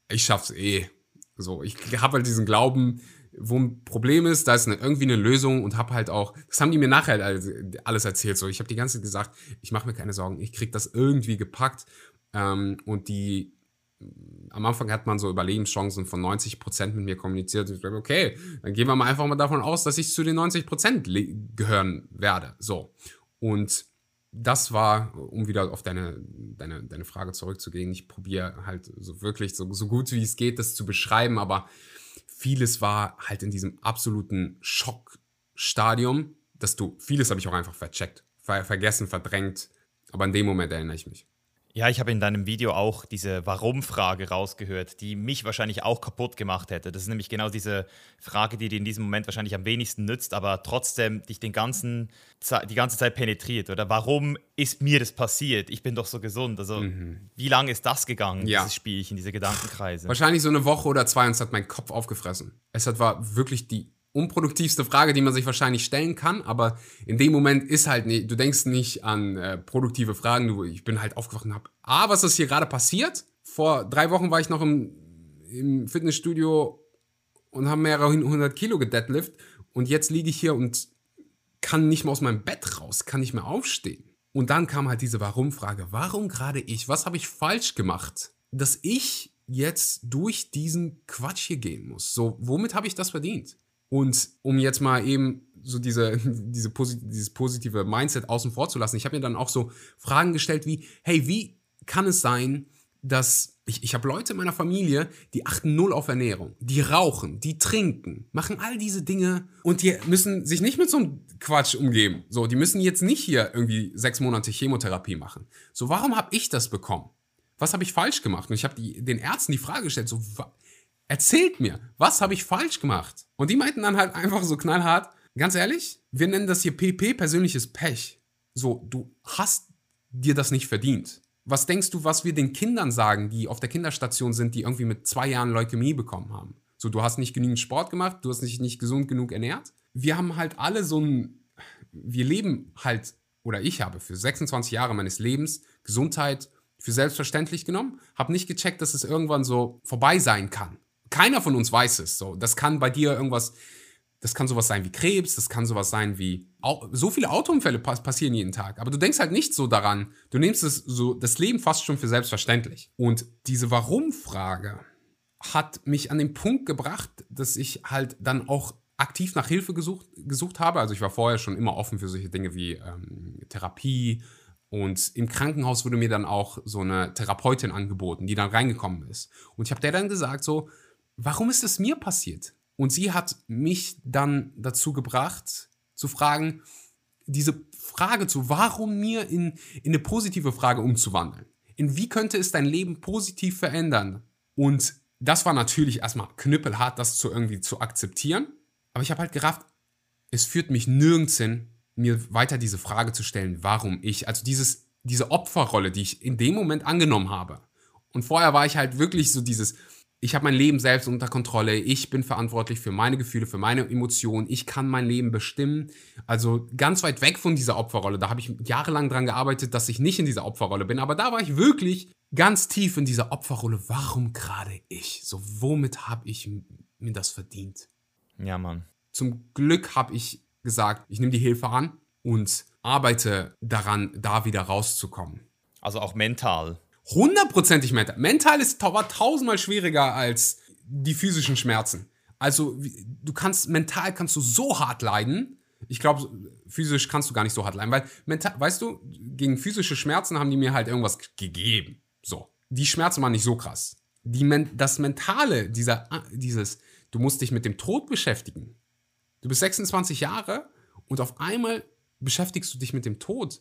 Speaker 1: ich schaff's eh. So, ich habe halt diesen Glauben, wo ein Problem ist, da ist eine, irgendwie eine Lösung und habe halt auch, das haben die mir nachher alles erzählt. So, ich habe die ganze Zeit gesagt, ich mache mir keine Sorgen, ich krieg das irgendwie gepackt. Ähm, und die, am Anfang hat man so Überlebenschancen von 90 Prozent mit mir kommuniziert. Ich glaube, okay, dann gehen wir mal einfach mal davon aus, dass ich zu den 90 Prozent gehören werde. So. Und das war, um wieder auf deine, deine, deine Frage zurückzugehen, ich probiere halt so wirklich so, so gut wie es geht, das zu beschreiben, aber vieles war halt in diesem absoluten Schockstadium, dass du, vieles habe ich auch einfach vercheckt, ver vergessen, verdrängt, aber in dem Moment erinnere ich mich.
Speaker 2: Ja, ich habe in deinem Video auch diese Warum-Frage rausgehört, die mich wahrscheinlich auch kaputt gemacht hätte. Das ist nämlich genau diese Frage, die dir in diesem Moment wahrscheinlich am wenigsten nützt, aber trotzdem dich den ganzen, die ganze Zeit penetriert. Oder warum ist mir das passiert? Ich bin doch so gesund. Also, mhm. wie lange ist das gegangen, ja. dieses Spielchen, diese Gedankenkreise?
Speaker 1: Wahrscheinlich so eine Woche oder zwei und es hat meinen Kopf aufgefressen. Es hat, war wirklich die unproduktivste Frage, die man sich wahrscheinlich stellen kann, aber in dem Moment ist halt nicht, du denkst nicht an äh, produktive Fragen, du, ich bin halt aufgewacht und hab, ah, was ist hier gerade passiert? Vor drei Wochen war ich noch im, im Fitnessstudio und habe mehrere hundert Kilo gedeadlift und jetzt liege ich hier und kann nicht mehr aus meinem Bett raus, kann nicht mehr aufstehen. Und dann kam halt diese Warum-Frage, warum gerade ich? Was habe ich falsch gemacht, dass ich jetzt durch diesen Quatsch hier gehen muss? So, womit habe ich das verdient? Und um jetzt mal eben so diese, diese dieses positive Mindset außen vor zu lassen, ich habe mir dann auch so Fragen gestellt wie, hey, wie kann es sein, dass ich, ich habe Leute in meiner Familie, die achten null auf Ernährung, die rauchen, die trinken, machen all diese Dinge und die müssen sich nicht mit so einem Quatsch umgeben. So, die müssen jetzt nicht hier irgendwie sechs Monate Chemotherapie machen. So, warum habe ich das bekommen? Was habe ich falsch gemacht? Und ich habe den Ärzten die Frage gestellt, so, Erzählt mir, was habe ich falsch gemacht? Und die meinten dann halt einfach so knallhart, ganz ehrlich, wir nennen das hier PP, persönliches Pech. So, du hast dir das nicht verdient. Was denkst du, was wir den Kindern sagen, die auf der Kinderstation sind, die irgendwie mit zwei Jahren Leukämie bekommen haben? So, du hast nicht genügend Sport gemacht, du hast dich nicht gesund genug ernährt. Wir haben halt alle so ein, wir leben halt, oder ich habe für 26 Jahre meines Lebens Gesundheit für selbstverständlich genommen, habe nicht gecheckt, dass es irgendwann so vorbei sein kann. Keiner von uns weiß es. So, das kann bei dir irgendwas, das kann sowas sein wie Krebs, das kann sowas sein wie so viele Autounfälle passieren jeden Tag. Aber du denkst halt nicht so daran. Du nimmst es so das Leben fast schon für selbstverständlich. Und diese Warum-Frage hat mich an den Punkt gebracht, dass ich halt dann auch aktiv nach Hilfe gesucht, gesucht habe. Also ich war vorher schon immer offen für solche Dinge wie ähm, Therapie. Und im Krankenhaus wurde mir dann auch so eine Therapeutin angeboten, die dann reingekommen ist. Und ich habe der dann gesagt, so, warum ist es mir passiert? Und sie hat mich dann dazu gebracht, zu fragen, diese Frage zu, warum mir in, in eine positive Frage umzuwandeln. In wie könnte es dein Leben positiv verändern? Und das war natürlich erstmal knüppelhart, das zu irgendwie zu akzeptieren. Aber ich habe halt gerafft, es führt mich nirgends hin, mir weiter diese Frage zu stellen, warum ich, also dieses, diese Opferrolle, die ich in dem Moment angenommen habe. Und vorher war ich halt wirklich so dieses, ich habe mein Leben selbst unter Kontrolle, ich bin verantwortlich für meine Gefühle, für meine Emotionen, ich kann mein Leben bestimmen. Also ganz weit weg von dieser Opferrolle. Da habe ich jahrelang dran gearbeitet, dass ich nicht in dieser Opferrolle bin. Aber da war ich wirklich ganz tief in dieser Opferrolle. Warum gerade ich? So, womit habe ich mir das verdient?
Speaker 2: Ja, Mann.
Speaker 1: Zum Glück habe ich gesagt, ich nehme die Hilfe an und arbeite daran, da wieder rauszukommen.
Speaker 2: Also auch mental
Speaker 1: hundertprozentig mental. Mental ist war tausendmal schwieriger als die physischen Schmerzen. Also du kannst mental kannst du so hart leiden, ich glaube, physisch kannst du gar nicht so hart leiden, weil, mental, weißt du, gegen physische Schmerzen haben die mir halt irgendwas gegeben. So. Die Schmerzen waren nicht so krass. Die, das Mentale, dieser, dieses, du musst dich mit dem Tod beschäftigen. Du bist 26 Jahre und auf einmal beschäftigst du dich mit dem Tod.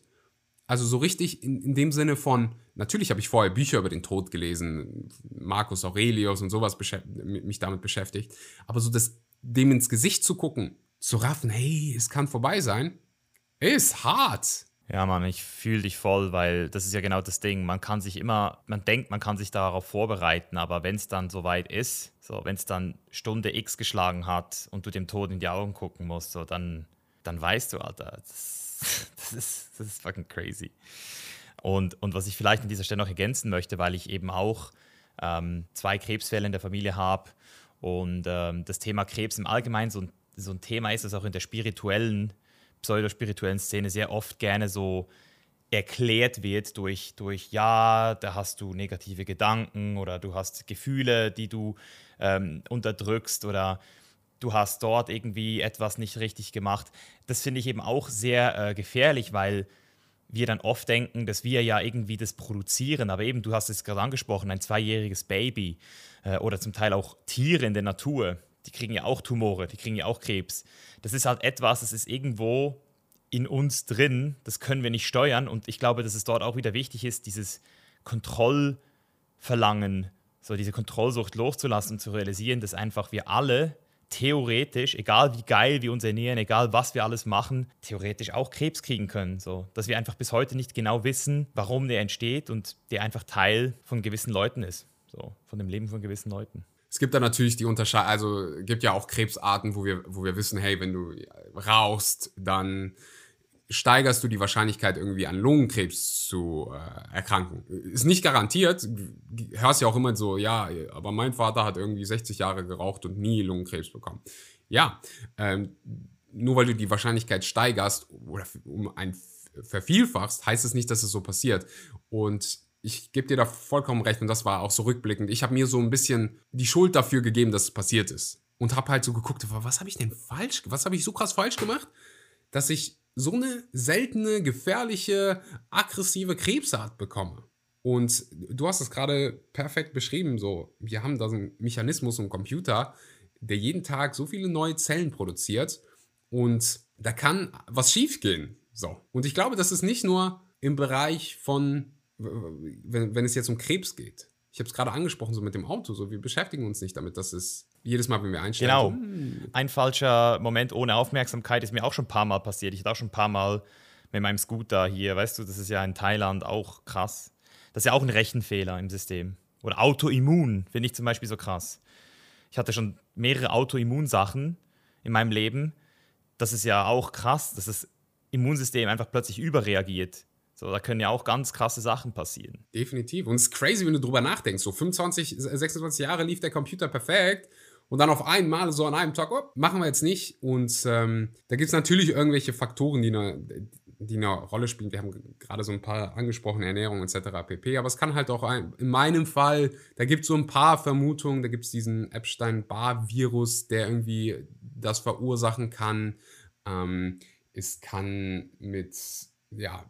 Speaker 1: Also so richtig in, in dem Sinne von, natürlich habe ich vorher Bücher über den Tod gelesen, Marcus Aurelius und sowas mich damit beschäftigt, aber so das, dem ins Gesicht zu gucken, zu raffen, hey, es kann vorbei sein, ist hart.
Speaker 2: Ja, Mann, ich fühle dich voll, weil das ist ja genau das Ding. Man kann sich immer, man denkt, man kann sich darauf vorbereiten, aber wenn es dann soweit ist, so wenn es dann Stunde X geschlagen hat und du dem Tod in die Augen gucken musst, so dann, dann weißt du, Alter, das das ist, das ist fucking crazy. Und, und was ich vielleicht an dieser Stelle noch ergänzen möchte, weil ich eben auch ähm, zwei Krebsfälle in der Familie habe und ähm, das Thema Krebs im Allgemeinen so ein, so ein Thema ist, das auch in der spirituellen, pseudospirituellen Szene sehr oft gerne so erklärt wird durch, durch, ja, da hast du negative Gedanken oder du hast Gefühle, die du ähm, unterdrückst oder du hast dort irgendwie etwas nicht richtig gemacht. Das finde ich eben auch sehr äh, gefährlich, weil wir dann oft denken, dass wir ja irgendwie das produzieren. Aber eben, du hast es gerade angesprochen, ein zweijähriges Baby äh, oder zum Teil auch Tiere in der Natur, die kriegen ja auch Tumore, die kriegen ja auch Krebs. Das ist halt etwas, das ist irgendwo in uns drin, das können wir nicht steuern. Und ich glaube, dass es dort auch wieder wichtig ist, dieses Kontrollverlangen, so diese Kontrollsucht loszulassen und zu realisieren, dass einfach wir alle theoretisch, egal wie geil wir uns ernähren, egal was wir alles machen, theoretisch auch Krebs kriegen können. So, dass wir einfach bis heute nicht genau wissen, warum der entsteht und der einfach Teil von gewissen Leuten ist. So, von dem Leben von gewissen Leuten.
Speaker 1: Es gibt da natürlich die Unterscheidung, also gibt ja auch Krebsarten, wo wir, wo wir wissen, hey, wenn du rauchst, dann steigerst du die Wahrscheinlichkeit, irgendwie an Lungenkrebs zu äh, erkranken. Ist nicht garantiert. Hörst ja auch immer so, ja, aber mein Vater hat irgendwie 60 Jahre geraucht und nie Lungenkrebs bekommen. Ja, ähm, nur weil du die Wahrscheinlichkeit steigerst oder um ein vervielfachst, heißt es nicht, dass es so passiert. Und ich gebe dir da vollkommen recht und das war auch so rückblickend. Ich habe mir so ein bisschen die Schuld dafür gegeben, dass es passiert ist. Und habe halt so geguckt, was habe ich denn falsch, was habe ich so krass falsch gemacht, dass ich so eine seltene, gefährliche, aggressive Krebsart bekomme. Und du hast es gerade perfekt beschrieben, so, wir haben da so einen Mechanismus im Computer, der jeden Tag so viele neue Zellen produziert und da kann was schiefgehen. So. Und ich glaube, das ist nicht nur im Bereich von, wenn, wenn es jetzt um Krebs geht. Ich habe es gerade angesprochen, so mit dem Auto, so wir beschäftigen uns nicht damit, dass es jedes Mal, wenn wir einsteigen.
Speaker 2: Genau. Ein falscher Moment ohne Aufmerksamkeit ist mir auch schon ein paar Mal passiert. Ich hatte auch schon ein paar Mal mit meinem Scooter hier, weißt du, das ist ja in Thailand auch krass. Das ist ja auch ein Rechenfehler im System. Oder Autoimmun finde ich zum Beispiel so krass. Ich hatte schon mehrere Autoimmunsachen in meinem Leben. Das ist ja auch krass, dass das Immunsystem einfach plötzlich überreagiert. So, da können ja auch ganz krasse Sachen passieren.
Speaker 1: Definitiv. Und es ist crazy, wenn du drüber nachdenkst. So 25, 26 Jahre lief der Computer perfekt und dann auf einmal so an einem Tag, oh, machen wir jetzt nicht. Und ähm, da gibt es natürlich irgendwelche Faktoren, die eine, die eine Rolle spielen. Wir haben gerade so ein paar angesprochen, Ernährung etc. pp. Aber es kann halt auch ein, in meinem Fall, da gibt es so ein paar Vermutungen, da gibt es diesen Epstein-Barr-Virus, der irgendwie das verursachen kann. Ähm, es kann mit ja,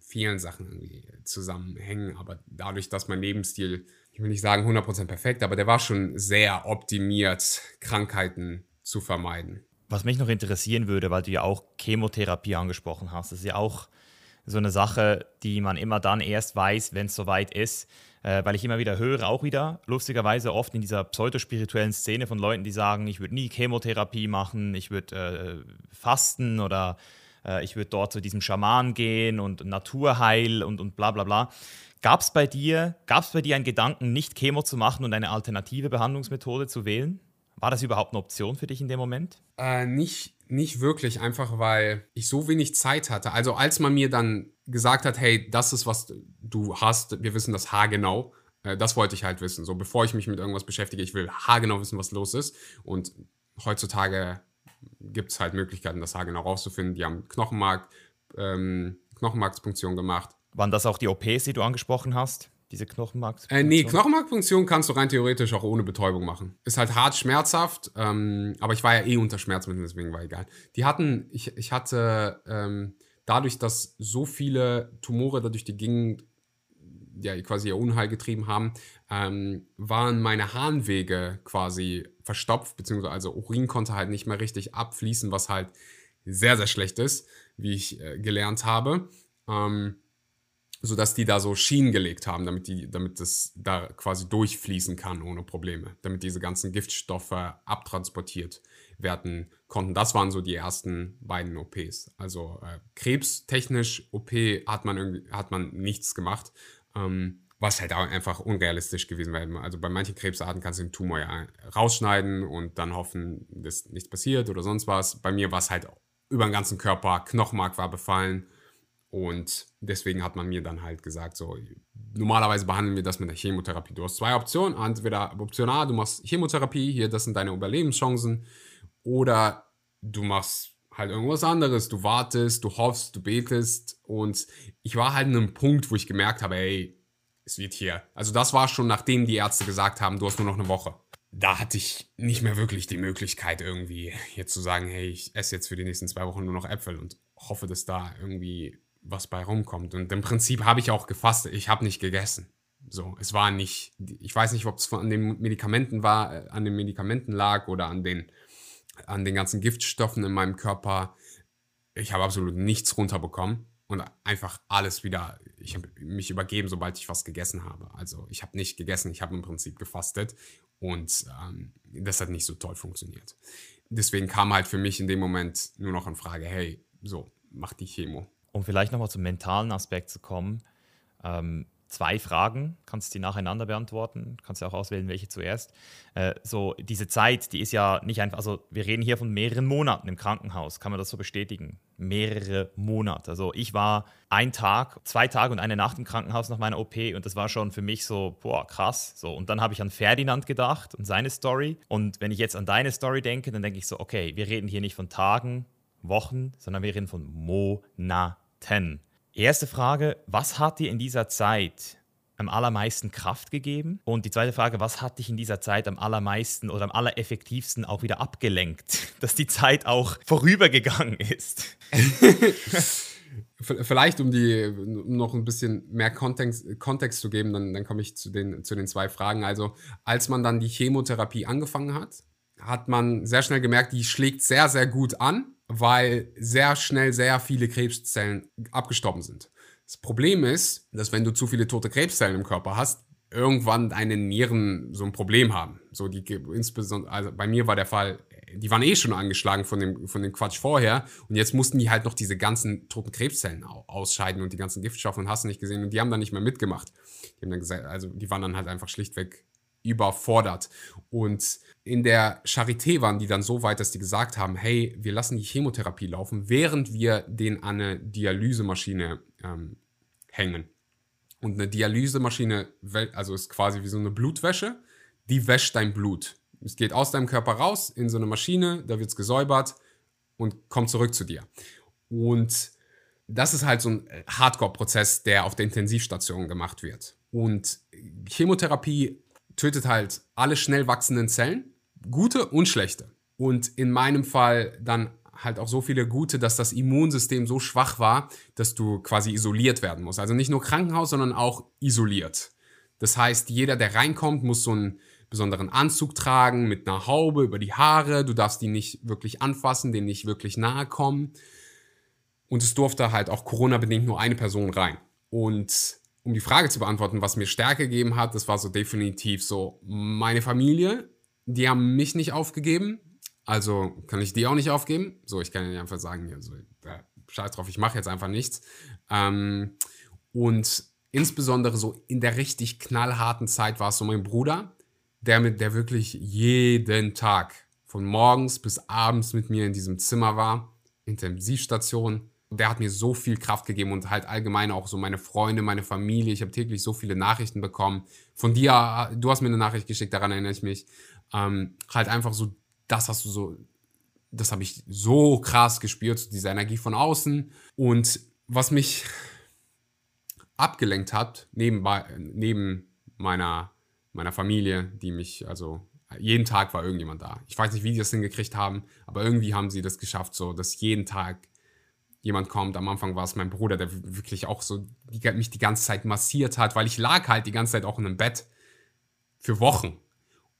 Speaker 1: vielen Sachen irgendwie zusammenhängen. Aber dadurch, dass mein Lebensstil, ich will nicht sagen 100% perfekt, aber der war schon sehr optimiert, Krankheiten zu vermeiden.
Speaker 2: Was mich noch interessieren würde, weil du ja auch Chemotherapie angesprochen hast, das ist ja auch so eine Sache, die man immer dann erst weiß, wenn es soweit ist. Äh, weil ich immer wieder höre, auch wieder lustigerweise oft in dieser pseudospirituellen Szene von Leuten, die sagen, ich würde nie Chemotherapie machen, ich würde äh, fasten oder äh, ich würde dort zu diesem Schaman gehen und Naturheil und, und bla bla bla. Gab es bei dir, gab's bei dir einen Gedanken, nicht Chemo zu machen und eine alternative Behandlungsmethode zu wählen? War das überhaupt eine Option für dich in dem Moment?
Speaker 1: Äh, nicht, nicht wirklich, einfach weil ich so wenig Zeit hatte. Also als man mir dann gesagt hat, hey, das ist, was du hast, wir wissen das haargenau, äh, das wollte ich halt wissen. So bevor ich mich mit irgendwas beschäftige, ich will haargenau wissen, was los ist. Und heutzutage gibt es halt Möglichkeiten, das haargenau rauszufinden. Die haben Knochenmark, ähm, Knochenmarkspunktion gemacht.
Speaker 2: Waren das auch die OPs, die du angesprochen hast? diese Knochenmarkpunktion?
Speaker 1: Äh, nee, Knochenmarkpunktion kannst du rein theoretisch auch ohne Betäubung machen. Ist halt hart schmerzhaft, ähm, aber ich war ja eh unter Schmerzmitteln, deswegen war egal. Die hatten, ich, ich hatte ähm, dadurch, dass so viele Tumore dadurch die Gegend ja quasi ihr Unheil getrieben haben, ähm, waren meine Harnwege quasi verstopft, beziehungsweise also Urin konnte halt nicht mehr richtig abfließen, was halt sehr, sehr schlecht ist, wie ich äh, gelernt habe. Ähm, sodass die da so Schienen gelegt haben, damit, die, damit das da quasi durchfließen kann ohne Probleme, damit diese ganzen Giftstoffe abtransportiert werden konnten. Das waren so die ersten beiden OPs. Also äh, krebstechnisch OP hat man hat man nichts gemacht, ähm, was halt einfach unrealistisch gewesen wäre. Also bei manchen Krebsarten kannst du den Tumor ja rausschneiden und dann hoffen, dass nichts passiert oder sonst was. Bei mir war es halt über den ganzen Körper, Knochenmark war befallen und deswegen hat man mir dann halt gesagt, so, normalerweise behandeln wir das mit der Chemotherapie. Du hast zwei Optionen. Entweder Option A, du machst Chemotherapie, hier, das sind deine Überlebenschancen. Oder du machst halt irgendwas anderes. Du wartest, du hoffst, du betest. Und ich war halt an einem Punkt, wo ich gemerkt habe, ey, es wird hier. Also das war schon, nachdem die Ärzte gesagt haben, du hast nur noch eine Woche. Da hatte ich nicht mehr wirklich die Möglichkeit, irgendwie jetzt zu sagen, hey, ich esse jetzt für die nächsten zwei Wochen nur noch Äpfel und hoffe, dass da irgendwie was bei rumkommt. Und im Prinzip habe ich auch gefastet. Ich habe nicht gegessen. So, es war nicht, ich weiß nicht, ob es an den Medikamenten war, äh, an den Medikamenten lag oder an den, an den ganzen Giftstoffen in meinem Körper. Ich habe absolut nichts runterbekommen und einfach alles wieder, ich habe mich übergeben, sobald ich was gegessen habe. Also ich habe nicht gegessen, ich habe im Prinzip gefastet und ähm, das hat nicht so toll funktioniert. Deswegen kam halt für mich in dem Moment nur noch in Frage, hey, so, mach die Chemo
Speaker 2: um vielleicht nochmal zum mentalen Aspekt zu kommen, ähm, zwei Fragen, kannst du die nacheinander beantworten, kannst du auch auswählen, welche zuerst. Äh, so, diese Zeit, die ist ja nicht einfach, also wir reden hier von mehreren Monaten im Krankenhaus, kann man das so bestätigen? Mehrere Monate. Also ich war ein Tag, zwei Tage und eine Nacht im Krankenhaus nach meiner OP und das war schon für mich so, boah, krass. So, und dann habe ich an Ferdinand gedacht und seine Story. Und wenn ich jetzt an deine Story denke, dann denke ich so, okay, wir reden hier nicht von Tagen, Wochen, sondern wir reden von Monaten. Erste Frage, was hat dir in dieser Zeit am allermeisten Kraft gegeben? Und die zweite Frage, was hat dich in dieser Zeit am allermeisten oder am allereffektivsten auch wieder abgelenkt, dass die Zeit auch vorübergegangen ist?
Speaker 1: Vielleicht, um, die, um noch ein bisschen mehr Kontext, Kontext zu geben, dann, dann komme ich zu den, zu den zwei Fragen. Also, als man dann die Chemotherapie angefangen hat, hat man sehr schnell gemerkt, die schlägt sehr, sehr gut an weil sehr schnell sehr viele Krebszellen abgestorben sind. Das Problem ist, dass wenn du zu viele tote Krebszellen im Körper hast, irgendwann deine Nieren so ein Problem haben. So die insbesondere, also bei mir war der Fall, die waren eh schon angeschlagen von dem, von dem Quatsch vorher und jetzt mussten die halt noch diese ganzen toten Krebszellen ausscheiden und die ganzen Giftstoffe und hast du nicht gesehen und die haben dann nicht mehr mitgemacht. Die haben dann gesagt, also die waren dann halt einfach schlichtweg überfordert. Und in der Charité waren die dann so weit, dass die gesagt haben, hey, wir lassen die Chemotherapie laufen, während wir den an eine Dialysemaschine ähm, hängen. Und eine Dialysemaschine, also ist quasi wie so eine Blutwäsche, die wäscht dein Blut. Es geht aus deinem Körper raus in so eine Maschine, da wird es gesäubert und kommt zurück zu dir. Und das ist halt so ein Hardcore-Prozess, der auf der Intensivstation gemacht wird. Und Chemotherapie tötet halt alle schnell wachsenden Zellen, gute und schlechte. Und in meinem Fall dann halt auch so viele gute, dass das Immunsystem so schwach war, dass du quasi isoliert werden musst. Also nicht nur Krankenhaus, sondern auch isoliert. Das heißt, jeder, der reinkommt, muss so einen besonderen Anzug tragen mit einer Haube über die Haare. Du darfst die nicht wirklich anfassen, denen nicht wirklich nahe kommen. Und es durfte halt auch Corona-bedingt nur eine Person rein. Und um die Frage zu beantworten, was mir Stärke gegeben hat, das war so definitiv so meine Familie. Die haben mich nicht aufgegeben. Also kann ich die auch nicht aufgeben. So, ich kann ja einfach sagen, also, ja, scheiß drauf, ich mache jetzt einfach nichts. Ähm, und insbesondere so in der richtig knallharten Zeit war es so mein Bruder, der mit der wirklich jeden Tag von morgens bis abends mit mir in diesem Zimmer war, Intensivstation, der hat mir so viel Kraft gegeben und halt allgemein auch so meine Freunde, meine Familie. Ich habe täglich so viele Nachrichten bekommen. Von dir, du hast mir eine Nachricht geschickt, daran erinnere ich mich. Ähm, halt einfach so, das hast du so, das habe ich so krass gespürt, diese Energie von außen. Und was mich abgelenkt hat, nebenbei, neben meiner, meiner Familie, die mich, also jeden Tag war irgendjemand da. Ich weiß nicht, wie die das hingekriegt haben, aber irgendwie haben sie das geschafft, so dass jeden Tag jemand kommt. Am Anfang war es mein Bruder, der wirklich auch so die, mich die ganze Zeit massiert hat, weil ich lag halt die ganze Zeit auch in einem Bett für Wochen.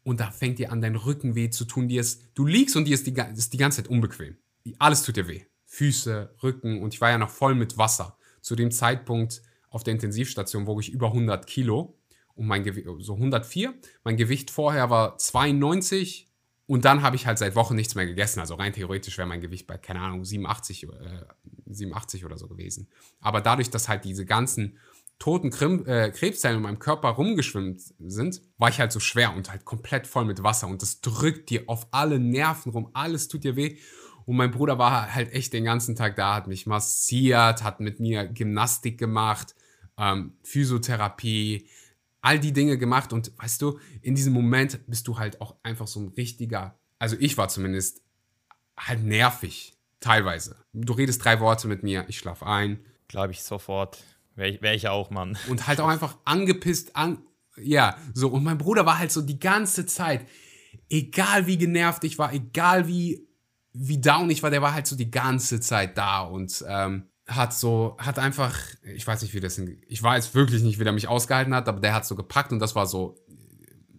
Speaker 1: Und da fängt dir an, dein Rücken weh zu tun. Dir ist, du liegst und dir ist die, ist die ganze Zeit unbequem. Alles tut dir weh. Füße, Rücken und ich war ja noch voll mit Wasser. Zu dem Zeitpunkt auf der Intensivstation wog ich über 100 Kilo und mein Gewicht, so 104. Mein Gewicht vorher war 92 und dann habe ich halt seit Wochen nichts mehr gegessen. Also rein theoretisch wäre mein Gewicht bei, keine Ahnung, 87, äh, 87 oder so gewesen. Aber dadurch, dass halt diese ganzen toten Krim, äh, Krebszellen in meinem Körper rumgeschwimmt sind, war ich halt so schwer und halt komplett voll mit Wasser. Und das drückt dir auf alle Nerven rum, alles tut dir weh. Und mein Bruder war halt echt den ganzen Tag da, hat mich massiert, hat mit mir Gymnastik gemacht, ähm, Physiotherapie, all die Dinge gemacht und weißt du, in diesem Moment bist du halt auch einfach so ein richtiger, also ich war zumindest halt nervig, teilweise. Du redest drei Worte mit mir, ich schlaf ein.
Speaker 2: Glaube ich sofort. Wäre wär ich auch, Mann.
Speaker 1: Und halt auch einfach angepisst, an, ja, so. Und mein Bruder war halt so die ganze Zeit, egal wie genervt ich war, egal wie, wie down ich war, der war halt so die ganze Zeit da und ähm, hat so, hat einfach, ich weiß nicht, wie das, ich weiß wirklich nicht, wie der mich ausgehalten hat, aber der hat so gepackt und das war so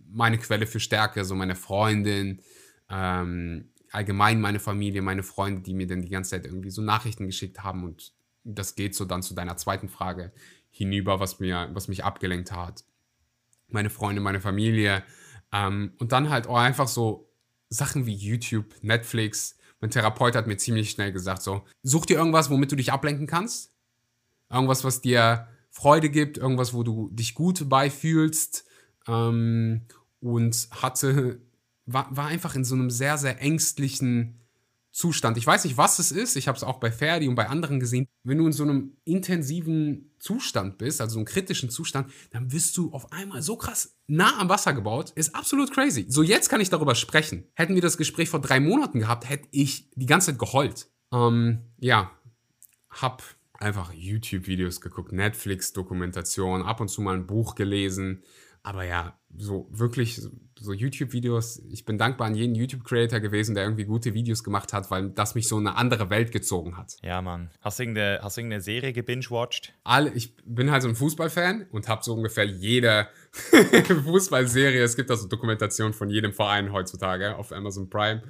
Speaker 1: meine Quelle für Stärke, so meine Freundin, ähm, allgemein meine Familie, meine Freunde, die mir dann die ganze Zeit irgendwie so Nachrichten geschickt haben und das geht so dann zu deiner zweiten Frage hinüber, was mir, was mich abgelenkt hat. Meine Freunde, meine Familie ähm, und dann halt auch einfach so Sachen wie YouTube, Netflix, mein Therapeut hat mir ziemlich schnell gesagt, so, such dir irgendwas, womit du dich ablenken kannst. Irgendwas, was dir Freude gibt, irgendwas, wo du dich gut beifühlst. Ähm, und hatte, war, war einfach in so einem sehr, sehr ängstlichen Zustand. Ich weiß nicht, was es ist. Ich habe es auch bei Ferdi und bei anderen gesehen. Wenn du in so einem intensiven Zustand bist, also so einem kritischen Zustand, dann wirst du auf einmal so krass nah am Wasser gebaut. Ist absolut crazy. So, jetzt kann ich darüber sprechen. Hätten wir das Gespräch vor drei Monaten gehabt, hätte ich die ganze Zeit geheult. Ähm, ja, hab einfach YouTube-Videos geguckt, Netflix-Dokumentation, ab und zu mal ein Buch gelesen. Aber ja, so wirklich so YouTube-Videos, ich bin dankbar an jeden YouTube-Creator gewesen, der irgendwie gute Videos gemacht hat, weil das mich so in eine andere Welt gezogen hat.
Speaker 2: Ja, Mann. Hast du irgendeine, hast du irgendeine Serie gebingewatcht?
Speaker 1: Alle, ich bin halt so ein Fußballfan und habe so ungefähr jede Fußballserie, es gibt also Dokumentationen von jedem Verein heutzutage auf Amazon Prime,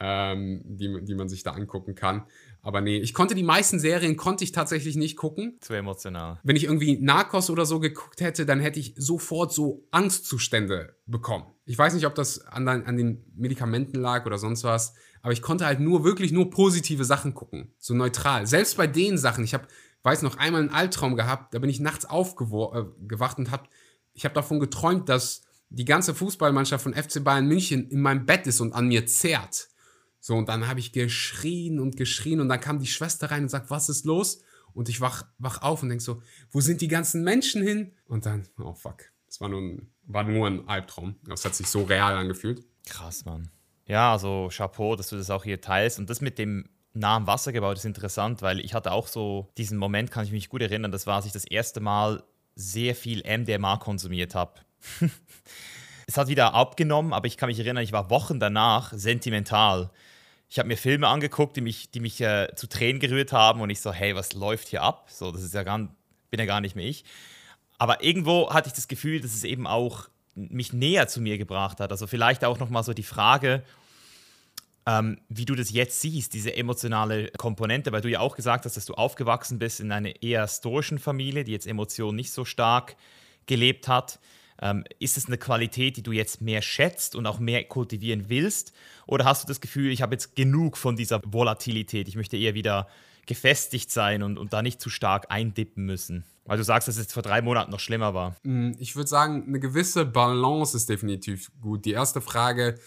Speaker 1: ähm, die, die man sich da angucken kann. Aber nee, ich konnte die meisten Serien konnte ich tatsächlich nicht gucken.
Speaker 2: Zu emotional.
Speaker 1: Wenn ich irgendwie Narcos oder so geguckt hätte, dann hätte ich sofort so Angstzustände bekommen. Ich weiß nicht, ob das an, an den Medikamenten lag oder sonst was, aber ich konnte halt nur wirklich nur positive Sachen gucken, so neutral. Selbst bei den Sachen, ich habe, weiß noch einmal einen Albtraum gehabt, da bin ich nachts aufgewacht äh, und habe, ich habe davon geträumt, dass die ganze Fußballmannschaft von FC Bayern München in meinem Bett ist und an mir zerrt. So, und dann habe ich geschrien und geschrien und dann kam die Schwester rein und sagt, was ist los? Und ich wach, wach auf und denk so, wo sind die ganzen Menschen hin? Und dann, oh fuck, das war nur ein, war nur ein Albtraum. Das hat sich so real angefühlt.
Speaker 2: Krass, Mann. Ja, also Chapeau, dass du das auch hier teilst. Und das mit dem nah am Wasser gebaut ist interessant, weil ich hatte auch so diesen Moment, kann ich mich gut erinnern, das war, als ich das erste Mal sehr viel MDMA konsumiert habe. es hat wieder abgenommen, aber ich kann mich erinnern, ich war Wochen danach sentimental ich habe mir Filme angeguckt, die mich, die mich äh, zu Tränen gerührt haben und ich so, hey, was läuft hier ab? So, das ist ja gar, bin ja gar nicht mehr ich. Aber irgendwo hatte ich das Gefühl, dass es eben auch mich näher zu mir gebracht hat. Also vielleicht auch noch mal so die Frage, ähm, wie du das jetzt siehst, diese emotionale Komponente, weil du ja auch gesagt hast, dass du aufgewachsen bist in einer eher stoischen Familie, die jetzt Emotionen nicht so stark gelebt hat. Ähm, ist es eine Qualität, die du jetzt mehr schätzt und auch mehr kultivieren willst? Oder hast du das Gefühl, ich habe jetzt genug von dieser Volatilität, ich möchte eher wieder gefestigt sein und, und da nicht zu stark eindippen müssen? Weil du sagst, dass es vor drei Monaten noch schlimmer war.
Speaker 1: Mm, ich würde sagen, eine gewisse Balance ist definitiv gut. Die erste Frage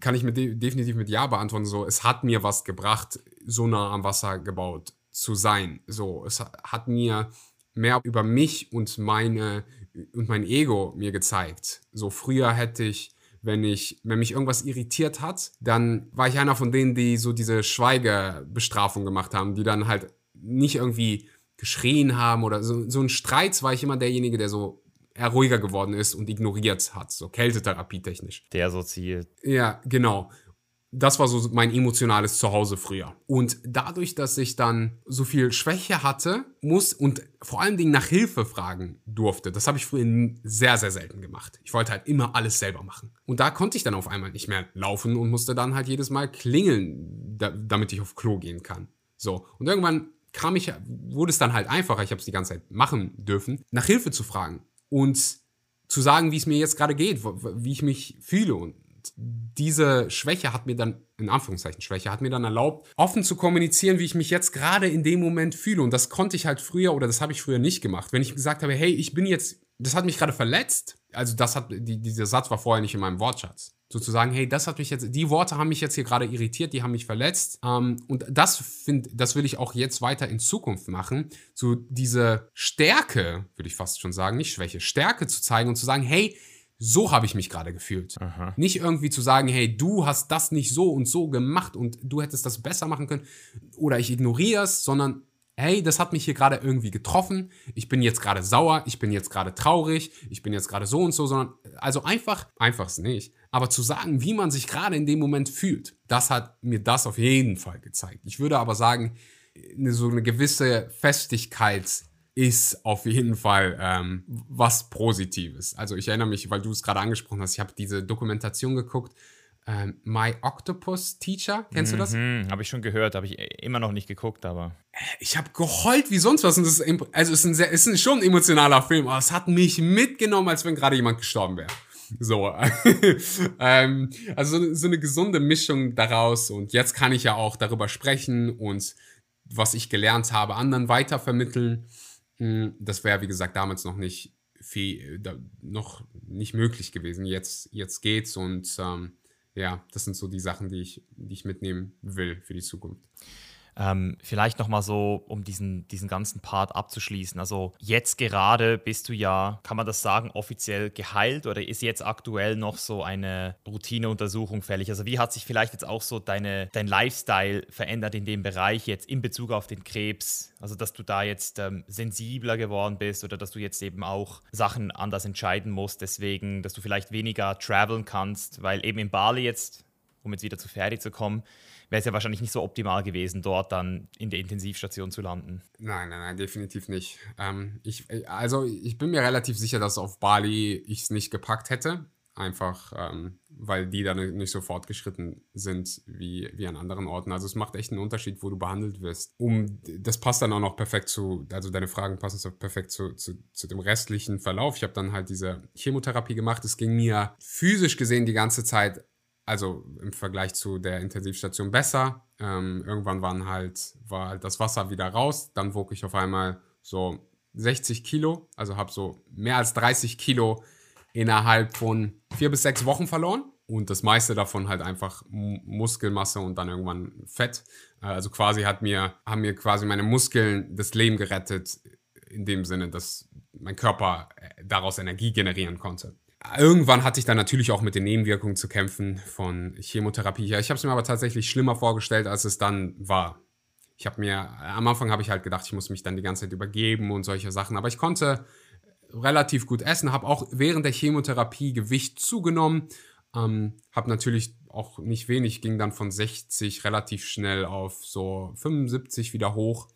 Speaker 1: kann ich mit de definitiv mit Ja beantworten. So, es hat mir was gebracht, so nah am Wasser gebaut zu sein. So, es hat mir mehr über mich und meine und mein Ego mir gezeigt. So früher hätte ich, wenn ich, wenn mich irgendwas irritiert hat, dann war ich einer von denen, die so diese Schweigebestrafung gemacht haben, die dann halt nicht irgendwie geschrien haben oder so, so ein Streit war ich immer derjenige, der so eher ruhiger geworden ist und ignoriert hat, so Kältetherapie technisch.
Speaker 2: Der so zielt.
Speaker 1: Ja, genau. Das war so mein emotionales Zuhause früher. Und dadurch, dass ich dann so viel Schwäche hatte, muss und vor allen Dingen nach Hilfe fragen durfte, das habe ich früher sehr, sehr selten gemacht. Ich wollte halt immer alles selber machen. Und da konnte ich dann auf einmal nicht mehr laufen und musste dann halt jedes Mal klingeln, da, damit ich auf Klo gehen kann. So. Und irgendwann kam ich, wurde es dann halt einfacher, ich habe es die ganze Zeit machen dürfen, nach Hilfe zu fragen und zu sagen, wie es mir jetzt gerade geht, wie ich mich fühle. Und diese Schwäche hat mir dann, in Anführungszeichen Schwäche, hat mir dann erlaubt, offen zu kommunizieren, wie ich mich jetzt gerade in dem Moment fühle. Und das konnte ich halt früher oder das habe ich früher nicht gemacht. Wenn ich gesagt habe, hey, ich bin jetzt, das hat mich gerade verletzt, also das hat, die, dieser Satz war vorher nicht in meinem Wortschatz. Sozusagen, hey, das hat mich jetzt, die Worte haben mich jetzt hier gerade irritiert, die haben mich verletzt. Ähm, und das finde, das will ich auch jetzt weiter in Zukunft machen. So diese Stärke, würde ich fast schon sagen, nicht Schwäche, Stärke zu zeigen und zu sagen, hey, so habe ich mich gerade gefühlt. Aha. Nicht irgendwie zu sagen, hey, du hast das nicht so und so gemacht und du hättest das besser machen können oder ich ignoriere es, sondern hey, das hat mich hier gerade irgendwie getroffen. Ich bin jetzt gerade sauer, ich bin jetzt gerade traurig, ich bin jetzt gerade so und so, sondern also einfach, einfach es nicht. Aber zu sagen, wie man sich gerade in dem Moment fühlt, das hat mir das auf jeden Fall gezeigt. Ich würde aber sagen, so eine gewisse Festigkeit ist auf jeden Fall ähm, was Positives. Also ich erinnere mich, weil du es gerade angesprochen hast, ich habe diese Dokumentation geguckt, ähm, My Octopus Teacher, kennst mhm, du das?
Speaker 2: Mhm, habe ich schon gehört, habe ich immer noch nicht geguckt, aber.
Speaker 1: Ich habe geheult wie sonst was. Und das ist, also es ist, ein sehr, ist schon ein emotionaler Film, aber es hat mich mitgenommen, als wenn gerade jemand gestorben wäre. So, ähm, also so eine gesunde Mischung daraus. Und jetzt kann ich ja auch darüber sprechen und was ich gelernt habe, anderen weitervermitteln. Hm, das wäre, wie gesagt, damals noch nicht viel, noch nicht möglich gewesen. Jetzt, jetzt geht's und ähm, ja, das sind so die Sachen, die ich, die ich mitnehmen will für die Zukunft.
Speaker 2: Ähm, vielleicht nochmal so, um diesen, diesen ganzen Part abzuschließen. Also jetzt gerade bist du ja, kann man das sagen, offiziell geheilt oder ist jetzt aktuell noch so eine Routineuntersuchung fällig? Also wie hat sich vielleicht jetzt auch so deine, dein Lifestyle verändert in dem Bereich jetzt in Bezug auf den Krebs? Also dass du da jetzt ähm, sensibler geworden bist oder dass du jetzt eben auch Sachen anders entscheiden musst, deswegen, dass du vielleicht weniger traveln kannst, weil eben in Bali jetzt, um jetzt wieder zu Ferdi zu kommen, wäre es ja wahrscheinlich nicht so optimal gewesen, dort dann in der Intensivstation zu landen.
Speaker 1: Nein, nein, nein, definitiv nicht. Ähm, ich, also ich bin mir relativ sicher, dass auf Bali ich es nicht gepackt hätte. Einfach, ähm, weil die dann nicht so fortgeschritten sind wie, wie an anderen Orten. Also es macht echt einen Unterschied, wo du behandelt wirst. Um, das passt dann auch noch perfekt zu, also deine Fragen passen so perfekt zu, zu, zu dem restlichen Verlauf. Ich habe dann halt diese Chemotherapie gemacht. Es ging mir physisch gesehen die ganze Zeit also im Vergleich zu der Intensivstation besser. Ähm, irgendwann waren halt, war halt das Wasser wieder raus. Dann wog ich auf einmal so 60 Kilo, also habe so mehr als 30 Kilo innerhalb von vier bis sechs Wochen verloren. Und das meiste davon halt einfach Muskelmasse und dann irgendwann Fett. Äh, also quasi hat mir, haben mir quasi meine Muskeln das Leben gerettet, in dem Sinne, dass mein Körper äh, daraus Energie generieren konnte. Irgendwann hatte ich dann natürlich auch mit den Nebenwirkungen zu kämpfen von Chemotherapie. Ja, ich habe es mir aber tatsächlich schlimmer vorgestellt, als es dann war. Ich habe mir, am Anfang habe ich halt gedacht, ich muss mich dann die ganze Zeit übergeben und solche Sachen. Aber ich konnte relativ gut essen, habe auch während der Chemotherapie Gewicht zugenommen. Ähm, habe natürlich auch nicht wenig, ging dann von 60 relativ schnell auf so 75 wieder hoch.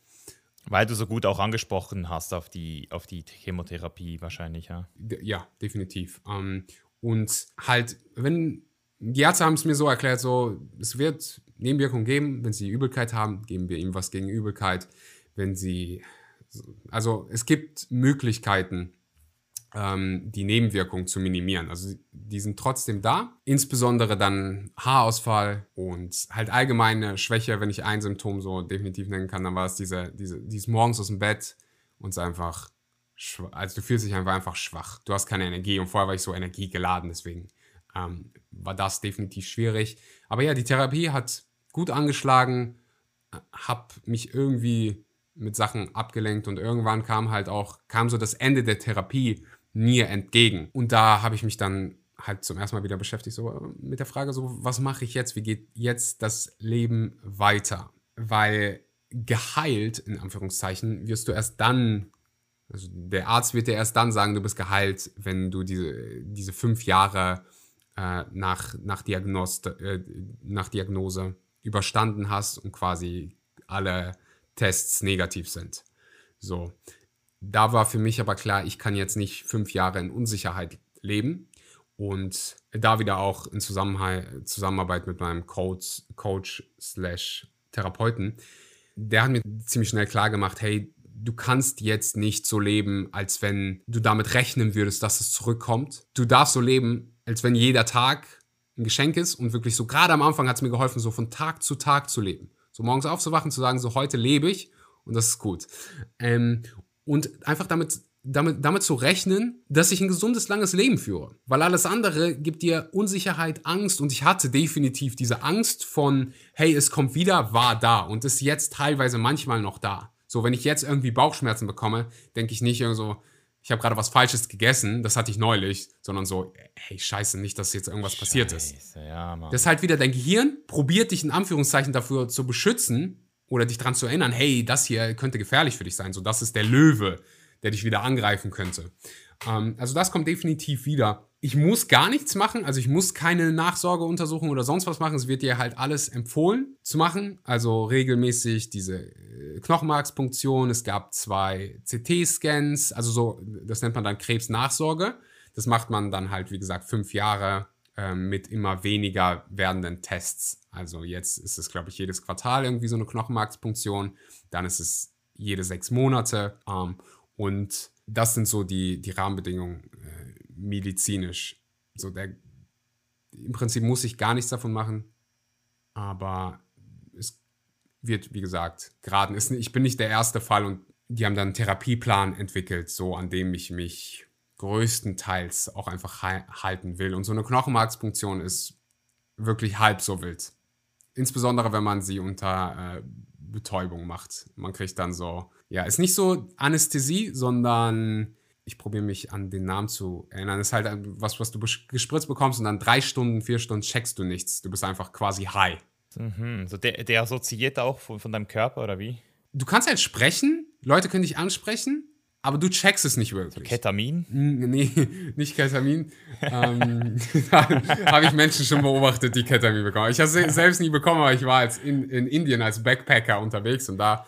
Speaker 2: Weil du so gut auch angesprochen hast auf die, auf die Chemotherapie wahrscheinlich, ja?
Speaker 1: Ja, definitiv. Ähm, und halt, wenn die Ärzte haben es mir so erklärt, so, es wird Nebenwirkungen geben, wenn sie Übelkeit haben, geben wir ihm was gegen Übelkeit. Wenn sie, also es gibt Möglichkeiten, ähm, die Nebenwirkungen zu minimieren. Also die sind trotzdem da. Insbesondere dann Haarausfall und halt allgemeine Schwäche, wenn ich ein Symptom so definitiv nennen kann, dann war es diese, diese, dieses morgens aus dem Bett und es einfach, also du fühlst dich einfach, einfach schwach. Du hast keine Energie und vorher war ich so energiegeladen, deswegen ähm, war das definitiv schwierig. Aber ja, die Therapie hat gut angeschlagen, hab mich irgendwie mit Sachen abgelenkt und irgendwann kam halt auch, kam so das Ende der Therapie mir entgegen. Und da habe ich mich dann halt zum ersten Mal wieder beschäftigt, so äh, mit der Frage, so, was mache ich jetzt? Wie geht jetzt das Leben weiter? Weil geheilt, in Anführungszeichen, wirst du erst dann, also der Arzt wird dir erst dann sagen, du bist geheilt, wenn du diese, diese fünf Jahre äh, nach, nach, Diagnost, äh, nach Diagnose überstanden hast und quasi alle Tests negativ sind. So. Da war für mich aber klar, ich kann jetzt nicht fünf Jahre in Unsicherheit leben und da wieder auch in Zusammenarbeit mit meinem Coach, slash Therapeuten, der hat mir ziemlich schnell klar gemacht, hey, du kannst jetzt nicht so leben, als wenn du damit rechnen würdest, dass es zurückkommt. Du darfst so leben, als wenn jeder Tag ein Geschenk ist und wirklich so, gerade am Anfang hat es mir geholfen, so von Tag zu Tag zu leben. So morgens aufzuwachen, zu sagen, so heute lebe ich und das ist gut. Ähm, und einfach damit, damit, damit zu rechnen, dass ich ein gesundes, langes Leben führe. Weil alles andere gibt dir Unsicherheit, Angst und ich hatte definitiv diese Angst von, hey, es kommt wieder, war da und ist jetzt teilweise manchmal noch da. So, wenn ich jetzt irgendwie Bauchschmerzen bekomme, denke ich nicht irgendwie so, ich habe gerade was Falsches gegessen, das hatte ich neulich, sondern so, hey, scheiße, nicht, dass jetzt irgendwas scheiße, passiert ist. Ja, Mann. Das ist halt wieder dein Gehirn, probiert dich in Anführungszeichen dafür zu beschützen oder dich daran zu erinnern, hey, das hier könnte gefährlich für dich sein. So, das ist der Löwe, der dich wieder angreifen könnte. Ähm, also das kommt definitiv wieder. Ich muss gar nichts machen, also ich muss keine Nachsorgeuntersuchung oder sonst was machen. Es wird dir halt alles empfohlen zu machen. Also regelmäßig diese Knochenmarkspunktion, es gab zwei CT-Scans, also so, das nennt man dann Krebsnachsorge. Das macht man dann halt, wie gesagt, fünf Jahre ähm, mit immer weniger werdenden Tests. Also jetzt ist es, glaube ich, jedes Quartal irgendwie so eine Knochenmarkspunktion, dann ist es jede sechs Monate ähm, und das sind so die, die Rahmenbedingungen äh, medizinisch. So der, Im Prinzip muss ich gar nichts davon machen, aber wird, wie gesagt, geraten. Ist, ich bin nicht der erste Fall und die haben dann einen Therapieplan entwickelt, so an dem ich mich größtenteils auch einfach halten will. Und so eine Knochenmarkspunktion ist wirklich halb so wild. Insbesondere, wenn man sie unter äh, Betäubung macht. Man kriegt dann so, ja, ist nicht so Anästhesie, sondern ich probiere mich an den Namen zu erinnern. Ist halt was, was du gespritzt bekommst und dann drei Stunden, vier Stunden checkst du nichts. Du bist einfach quasi high.
Speaker 2: Mhm. So der, der assoziiert auch von, von deinem Körper oder wie?
Speaker 1: Du kannst halt sprechen, Leute können dich ansprechen, aber du checkst es nicht wirklich.
Speaker 2: Ketamin?
Speaker 1: Nee, nicht Ketamin. ähm, habe ich Menschen schon beobachtet, die Ketamin bekommen. Ich habe es selbst nie bekommen, aber ich war als in, in Indien als Backpacker unterwegs und da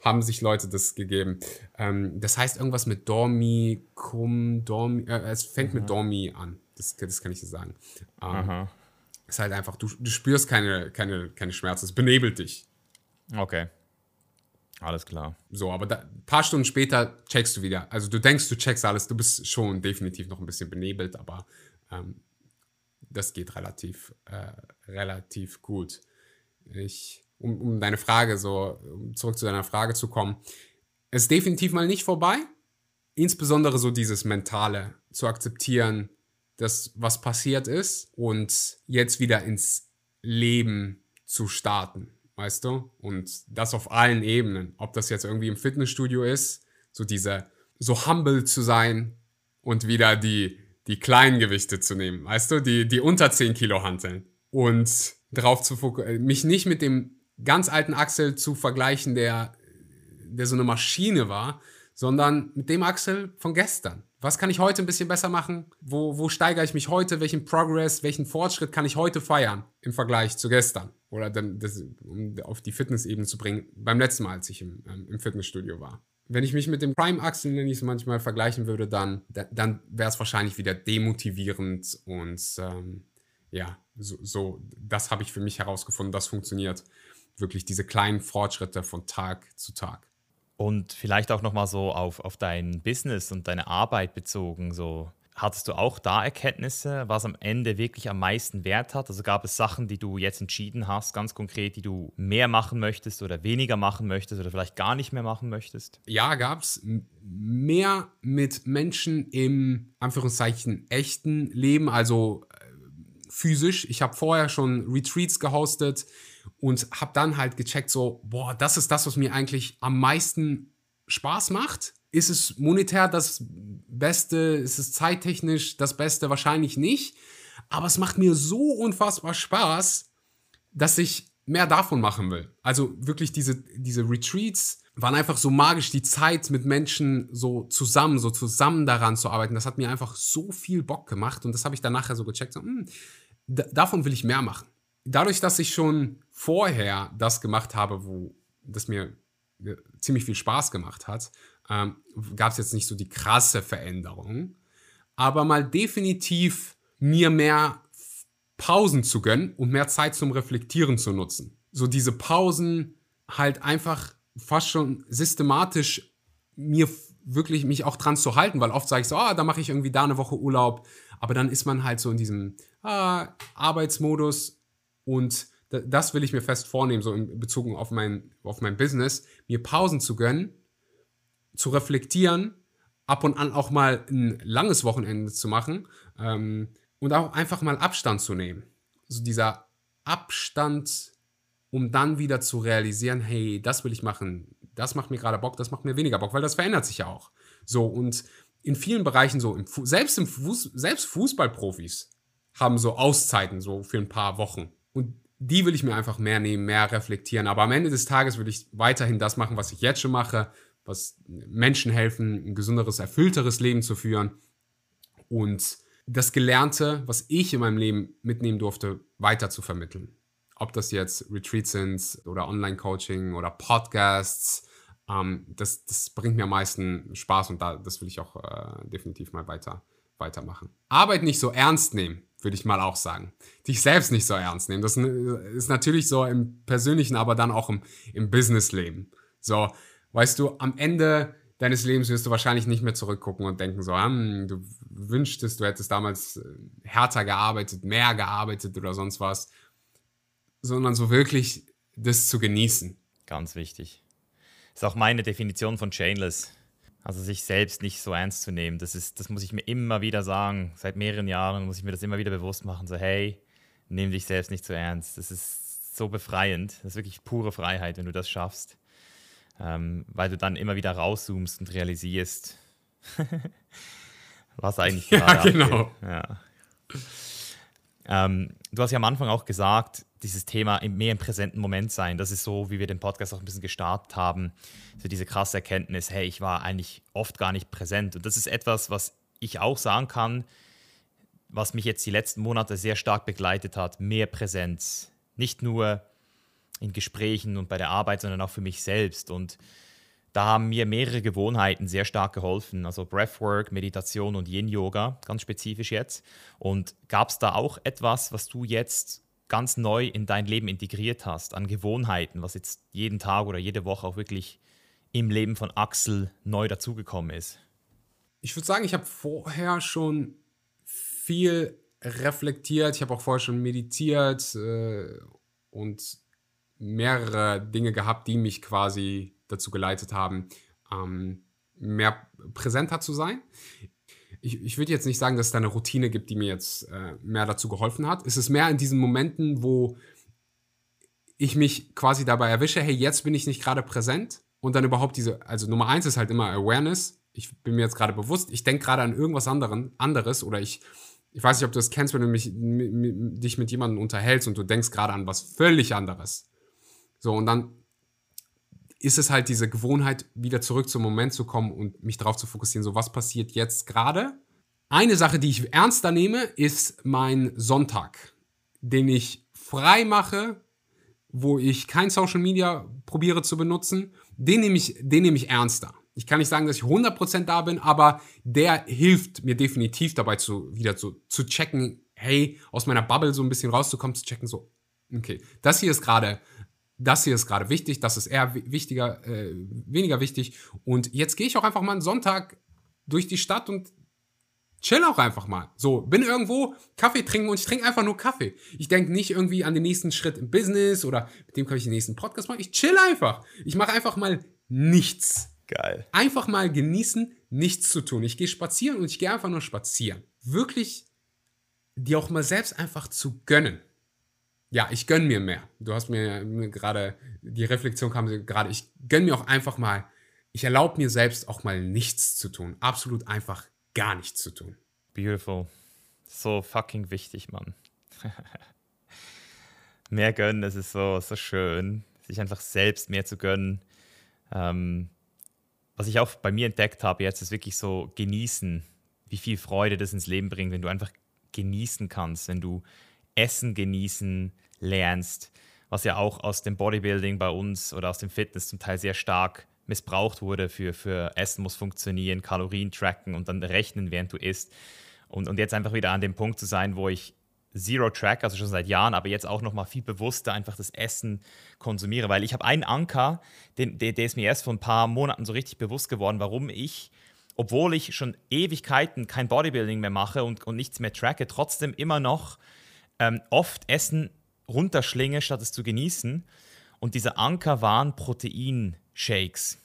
Speaker 1: haben sich Leute das gegeben. Ähm, das heißt irgendwas mit Dormi, Kum, Dormi, äh, es fängt mhm. mit Dormi an. Das, das kann ich dir sagen. Ähm, ist halt einfach, du, du spürst keine, keine, keine Schmerzen, es benebelt dich.
Speaker 2: Okay. Alles klar.
Speaker 1: So, aber ein paar Stunden später checkst du wieder. Also du denkst, du checkst alles, du bist schon definitiv noch ein bisschen benebelt, aber ähm, das geht relativ, äh, relativ gut. Ich, um, um deine Frage so, um zurück zu deiner Frage zu kommen, ist definitiv mal nicht vorbei. Insbesondere so dieses Mentale zu akzeptieren, das, was passiert ist und jetzt wieder ins Leben zu starten, weißt du? Und das auf allen Ebenen. Ob das jetzt irgendwie im Fitnessstudio ist, so diese, so humble zu sein und wieder die, die kleinen Gewichte zu nehmen, weißt du? Die, die unter 10 Kilo hanteln. Und darauf zu fokussieren, mich nicht mit dem ganz alten Axel zu vergleichen, der, der so eine Maschine war, sondern mit dem Axel von gestern was kann ich heute ein bisschen besser machen? Wo, wo steigere ich mich heute? Welchen Progress, welchen Fortschritt kann ich heute feiern im Vergleich zu gestern? Oder dann, das, um auf die Fitnessebene zu bringen, beim letzten Mal, als ich im, ähm, im Fitnessstudio war. Wenn ich mich mit dem Prime-Axel, nenne ich es manchmal, vergleichen würde, dann, dann wäre es wahrscheinlich wieder demotivierend und ähm, ja, so, so das habe ich für mich herausgefunden, das funktioniert. Wirklich diese kleinen Fortschritte von Tag zu Tag.
Speaker 2: Und vielleicht auch nochmal so auf, auf dein Business und deine Arbeit bezogen. So, hattest du auch da Erkenntnisse, was am Ende wirklich am meisten Wert hat? Also gab es Sachen, die du jetzt entschieden hast, ganz konkret, die du mehr machen möchtest oder weniger machen möchtest oder vielleicht gar nicht mehr machen möchtest?
Speaker 1: Ja, gab es mehr mit Menschen im Anführungszeichen echten Leben, also äh, physisch. Ich habe vorher schon Retreats gehostet und habe dann halt gecheckt, so, boah, das ist das, was mir eigentlich am meisten Spaß macht. Ist es monetär das Beste? Ist es zeittechnisch das Beste? Wahrscheinlich nicht. Aber es macht mir so unfassbar Spaß, dass ich mehr davon machen will. Also wirklich diese, diese Retreats waren einfach so magisch, die Zeit mit Menschen so zusammen, so zusammen daran zu arbeiten. Das hat mir einfach so viel Bock gemacht und das habe ich dann nachher so gecheckt. So, mh, hm, davon will ich mehr machen. Dadurch, dass ich schon vorher das gemacht habe, wo das mir äh, ziemlich viel Spaß gemacht hat, ähm, gab es jetzt nicht so die krasse Veränderung. Aber mal definitiv mir mehr Pausen zu gönnen und mehr Zeit zum Reflektieren zu nutzen. So diese Pausen halt einfach fast schon systematisch mir wirklich mich auch dran zu halten, weil oft sage ich so, ah, da mache ich irgendwie da eine Woche Urlaub, aber dann ist man halt so in diesem ah, Arbeitsmodus und das will ich mir fest vornehmen, so in Bezug auf mein, auf mein Business, mir Pausen zu gönnen, zu reflektieren, ab und an auch mal ein langes Wochenende zu machen, ähm, und auch einfach mal Abstand zu nehmen. So dieser Abstand, um dann wieder zu realisieren, hey, das will ich machen, das macht mir gerade Bock, das macht mir weniger Bock, weil das verändert sich ja auch. So und in vielen Bereichen so, im selbst im Fuß, selbst Fußballprofis haben so Auszeiten so für ein paar Wochen und die will ich mir einfach mehr nehmen, mehr reflektieren. Aber am Ende des Tages will ich weiterhin das machen, was ich jetzt schon mache, was Menschen helfen, ein gesünderes, erfüllteres Leben zu führen und das Gelernte, was ich in meinem Leben mitnehmen durfte, weiter zu vermitteln. Ob das jetzt Retreats sind oder Online-Coaching oder Podcasts, ähm, das, das bringt mir am meisten Spaß und da, das will ich auch äh, definitiv mal weiter, weitermachen. Arbeit nicht so ernst nehmen, würde ich mal auch sagen. Dich selbst nicht so ernst nehmen. Das ist natürlich so im persönlichen, aber dann auch im, im Businessleben. So, weißt du, am Ende deines Lebens wirst du wahrscheinlich nicht mehr zurückgucken und denken so, hm, du wünschtest, du hättest damals äh, härter gearbeitet, mehr gearbeitet oder sonst was, sondern so wirklich das zu genießen.
Speaker 2: Ganz wichtig. Ist auch meine Definition von Chainless. Also sich selbst nicht so ernst zu nehmen. Das, ist, das muss ich mir immer wieder sagen. Seit mehreren Jahren muss ich mir das immer wieder bewusst machen. So, hey, nimm dich selbst nicht so ernst. Das ist so befreiend. Das ist wirklich pure Freiheit, wenn du das schaffst ähm, weil du dann immer wieder rauszoomst und realisierst, was eigentlich
Speaker 1: gerade Ja, genau.
Speaker 2: Ähm, du hast ja am Anfang auch gesagt, dieses Thema mehr im präsenten Moment sein, das ist so, wie wir den Podcast auch ein bisschen gestartet haben, so diese krasse Erkenntnis, hey, ich war eigentlich oft gar nicht präsent. Und das ist etwas, was ich auch sagen kann, was mich jetzt die letzten Monate sehr stark begleitet hat, mehr Präsenz. Nicht nur in Gesprächen und bei der Arbeit, sondern auch für mich selbst. Und da haben mir mehrere Gewohnheiten sehr stark geholfen. Also Breathwork, Meditation und Yin-Yoga, ganz spezifisch jetzt. Und gab es da auch etwas, was du jetzt ganz neu in dein Leben integriert hast, an Gewohnheiten, was jetzt jeden Tag oder jede Woche auch wirklich im Leben von Axel neu dazugekommen ist?
Speaker 1: Ich würde sagen, ich habe vorher schon viel reflektiert. Ich habe auch vorher schon meditiert äh, und mehrere Dinge gehabt, die mich quasi dazu geleitet haben, ähm, mehr präsenter zu sein. Ich, ich würde jetzt nicht sagen, dass es da eine Routine gibt, die mir jetzt äh, mehr dazu geholfen hat. Es ist mehr in diesen Momenten, wo ich mich quasi dabei erwische, hey, jetzt bin ich nicht gerade präsent und dann überhaupt diese, also Nummer eins ist halt immer Awareness. Ich bin mir jetzt gerade bewusst, ich denke gerade an irgendwas anderen, anderes oder ich, ich weiß nicht, ob du das kennst, wenn du mich, dich mit jemandem unterhältst und du denkst gerade an was völlig anderes. So, und dann ist es halt diese Gewohnheit, wieder zurück zum Moment zu kommen und mich darauf zu fokussieren, so was passiert jetzt gerade. Eine Sache, die ich ernster nehme, ist mein Sonntag, den ich frei mache, wo ich kein Social Media probiere zu benutzen. Den nehme ich, den nehme ich ernster. Ich kann nicht sagen, dass ich 100% da bin, aber der hilft mir definitiv dabei, zu, wieder zu, zu checken, hey, aus meiner Bubble so ein bisschen rauszukommen, zu checken, so, okay, das hier ist gerade das hier ist gerade wichtig, das ist eher wichtiger, äh, weniger wichtig. Und jetzt gehe ich auch einfach mal einen Sonntag durch die Stadt und chill auch einfach mal. So, bin irgendwo, Kaffee trinken und ich trinke einfach nur Kaffee. Ich denke nicht irgendwie an den nächsten Schritt im Business oder mit dem kann ich den nächsten Podcast machen. Ich chill einfach. Ich mache einfach mal nichts.
Speaker 2: Geil.
Speaker 1: Einfach mal genießen, nichts zu tun. Ich gehe spazieren und ich gehe einfach nur spazieren. Wirklich dir auch mal selbst einfach zu gönnen ja, ich gönn mir mehr. Du hast mir, gerade, die Reflexion kam gerade, ich gönn mir auch einfach mal, ich erlaube mir selbst auch mal nichts zu tun. Absolut einfach gar nichts zu tun.
Speaker 2: Beautiful. So fucking wichtig, Mann. Mehr gönnen, das ist so, so schön, sich einfach selbst mehr zu gönnen. Ähm, was ich auch bei mir entdeckt habe jetzt, ist wirklich so genießen, wie viel Freude das ins Leben bringt, wenn du einfach genießen kannst, wenn du Essen genießen lernst, was ja auch aus dem Bodybuilding bei uns oder aus dem Fitness zum Teil sehr stark missbraucht wurde für, für Essen muss funktionieren, Kalorien tracken und dann rechnen, während du isst. Und, und jetzt einfach wieder an dem Punkt zu sein, wo ich Zero Track, also schon seit Jahren, aber jetzt auch noch mal viel bewusster einfach das Essen konsumiere, weil ich habe einen Anker, den, der, der ist mir erst vor ein paar Monaten so richtig bewusst geworden, warum ich, obwohl ich schon Ewigkeiten kein Bodybuilding mehr mache und, und nichts mehr tracke, trotzdem immer noch ähm, oft Essen runterschlinge, statt es zu genießen. Und dieser Anker waren Proteinshakes.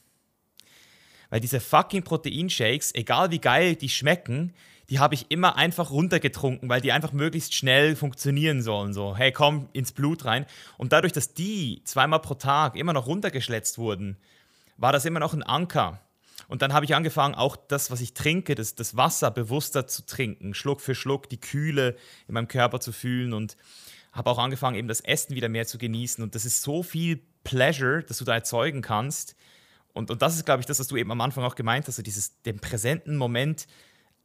Speaker 2: Weil diese fucking Proteinshakes, egal wie geil die schmecken, die habe ich immer einfach runtergetrunken, weil die einfach möglichst schnell funktionieren sollen. So, hey, komm ins Blut rein. Und dadurch, dass die zweimal pro Tag immer noch runtergeschletzt wurden, war das immer noch ein Anker. Und dann habe ich angefangen, auch das, was ich trinke, das, das Wasser bewusster zu trinken, Schluck für Schluck die Kühle in meinem Körper zu fühlen und habe auch angefangen, eben das Essen wieder mehr zu genießen. Und das ist so viel Pleasure, das du da erzeugen kannst. Und, und das ist, glaube ich, das, was du eben am Anfang auch gemeint hast, so dieses, den präsenten Moment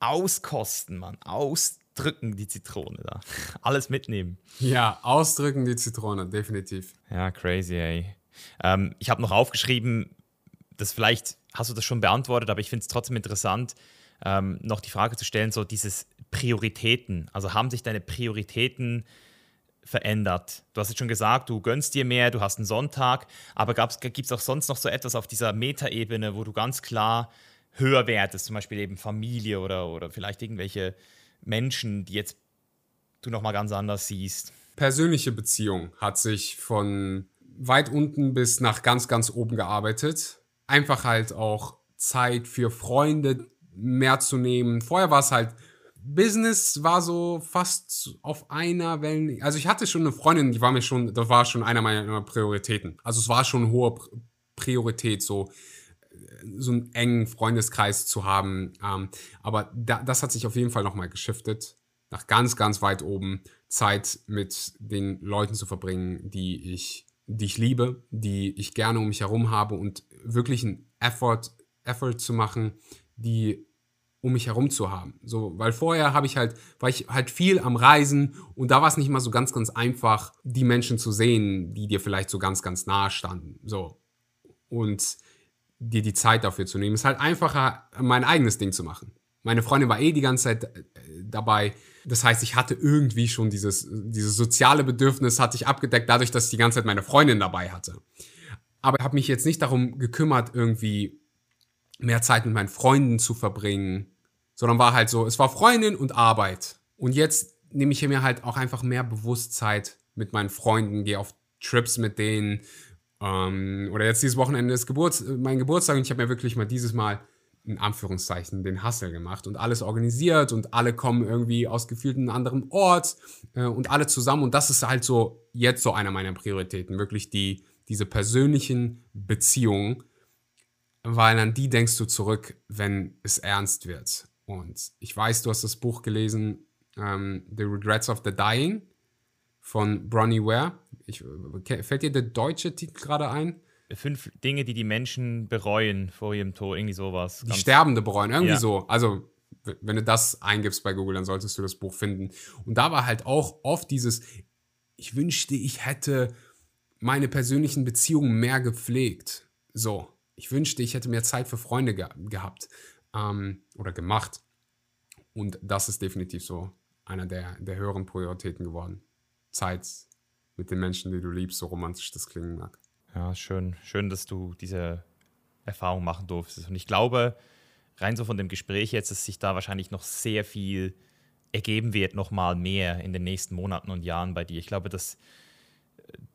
Speaker 2: auskosten, Mann. Ausdrücken die Zitrone da. Alles mitnehmen.
Speaker 1: Ja, ausdrücken die Zitrone, definitiv.
Speaker 2: Ja, crazy, ey. Ähm, ich habe noch aufgeschrieben, das vielleicht hast du das schon beantwortet, aber ich finde es trotzdem interessant, ähm, noch die Frage zu stellen, so dieses Prioritäten. Also haben sich deine Prioritäten verändert? Du hast jetzt schon gesagt, du gönnst dir mehr, du hast einen Sonntag, aber gibt es auch sonst noch so etwas auf dieser Metaebene, wo du ganz klar höher wertest, zum Beispiel eben Familie oder, oder vielleicht irgendwelche Menschen, die jetzt du nochmal ganz anders siehst?
Speaker 1: Persönliche Beziehung hat sich von weit unten bis nach ganz, ganz oben gearbeitet. Einfach halt auch Zeit für Freunde mehr zu nehmen. Vorher war es halt Business war so fast auf einer Welle. Also ich hatte schon eine Freundin, die war mir schon, das war schon einer meiner Prioritäten. Also es war schon eine hohe Priorität, so so einen engen Freundeskreis zu haben. Ähm, aber da, das hat sich auf jeden Fall nochmal geschiftet. Nach ganz, ganz weit oben Zeit mit den Leuten zu verbringen, die ich, die ich liebe, die ich gerne um mich herum habe und wirklich einen Effort, Effort zu machen, die um mich herum zu haben. So, weil vorher habe ich halt, war ich halt viel am Reisen und da war es nicht mal so ganz, ganz einfach, die Menschen zu sehen, die dir vielleicht so ganz, ganz nahe standen. So. Und dir die Zeit dafür zu nehmen. Es ist halt einfacher, mein eigenes Ding zu machen. Meine Freundin war eh die ganze Zeit äh, dabei. Das heißt, ich hatte irgendwie schon dieses, dieses soziale Bedürfnis hatte ich abgedeckt, dadurch, dass ich die ganze Zeit meine Freundin dabei hatte. Aber habe mich jetzt nicht darum gekümmert, irgendwie mehr Zeit mit meinen Freunden zu verbringen, sondern war halt so, es war Freundin und Arbeit. Und jetzt nehme ich mir halt auch einfach mehr Bewusstsein mit meinen Freunden, gehe auf Trips mit denen, ähm, oder jetzt dieses Wochenende ist Geburts mein Geburtstag und ich habe mir wirklich mal dieses Mal in Anführungszeichen den Hustle gemacht und alles organisiert und alle kommen irgendwie aus gefühlt einem anderen Ort äh, und alle zusammen und das ist halt so jetzt so einer meiner Prioritäten, wirklich die, diese persönlichen Beziehungen, weil an die denkst du zurück, wenn es ernst wird. Und ich weiß, du hast das Buch gelesen, ähm, The Regrets of the Dying von Bronnie Ware. Ich, fällt dir der deutsche Titel gerade ein?
Speaker 2: Fünf Dinge, die die Menschen bereuen vor ihrem Tod, irgendwie sowas.
Speaker 1: Die Sterbende bereuen, irgendwie ja. so. Also, wenn du das eingibst bei Google, dann solltest du das Buch finden. Und da war halt auch oft dieses, ich wünschte, ich hätte meine persönlichen Beziehungen mehr gepflegt. So, ich wünschte, ich hätte mehr Zeit für Freunde ge gehabt ähm, oder gemacht. Und das ist definitiv so einer der, der höheren Prioritäten geworden. Zeit mit den Menschen, die du liebst, so romantisch das klingen mag.
Speaker 2: Ja, schön. Schön, dass du diese Erfahrung machen durftest. Und ich glaube, rein so von dem Gespräch jetzt, dass sich da wahrscheinlich noch sehr viel ergeben wird, noch mal mehr in den nächsten Monaten und Jahren bei dir. Ich glaube, dass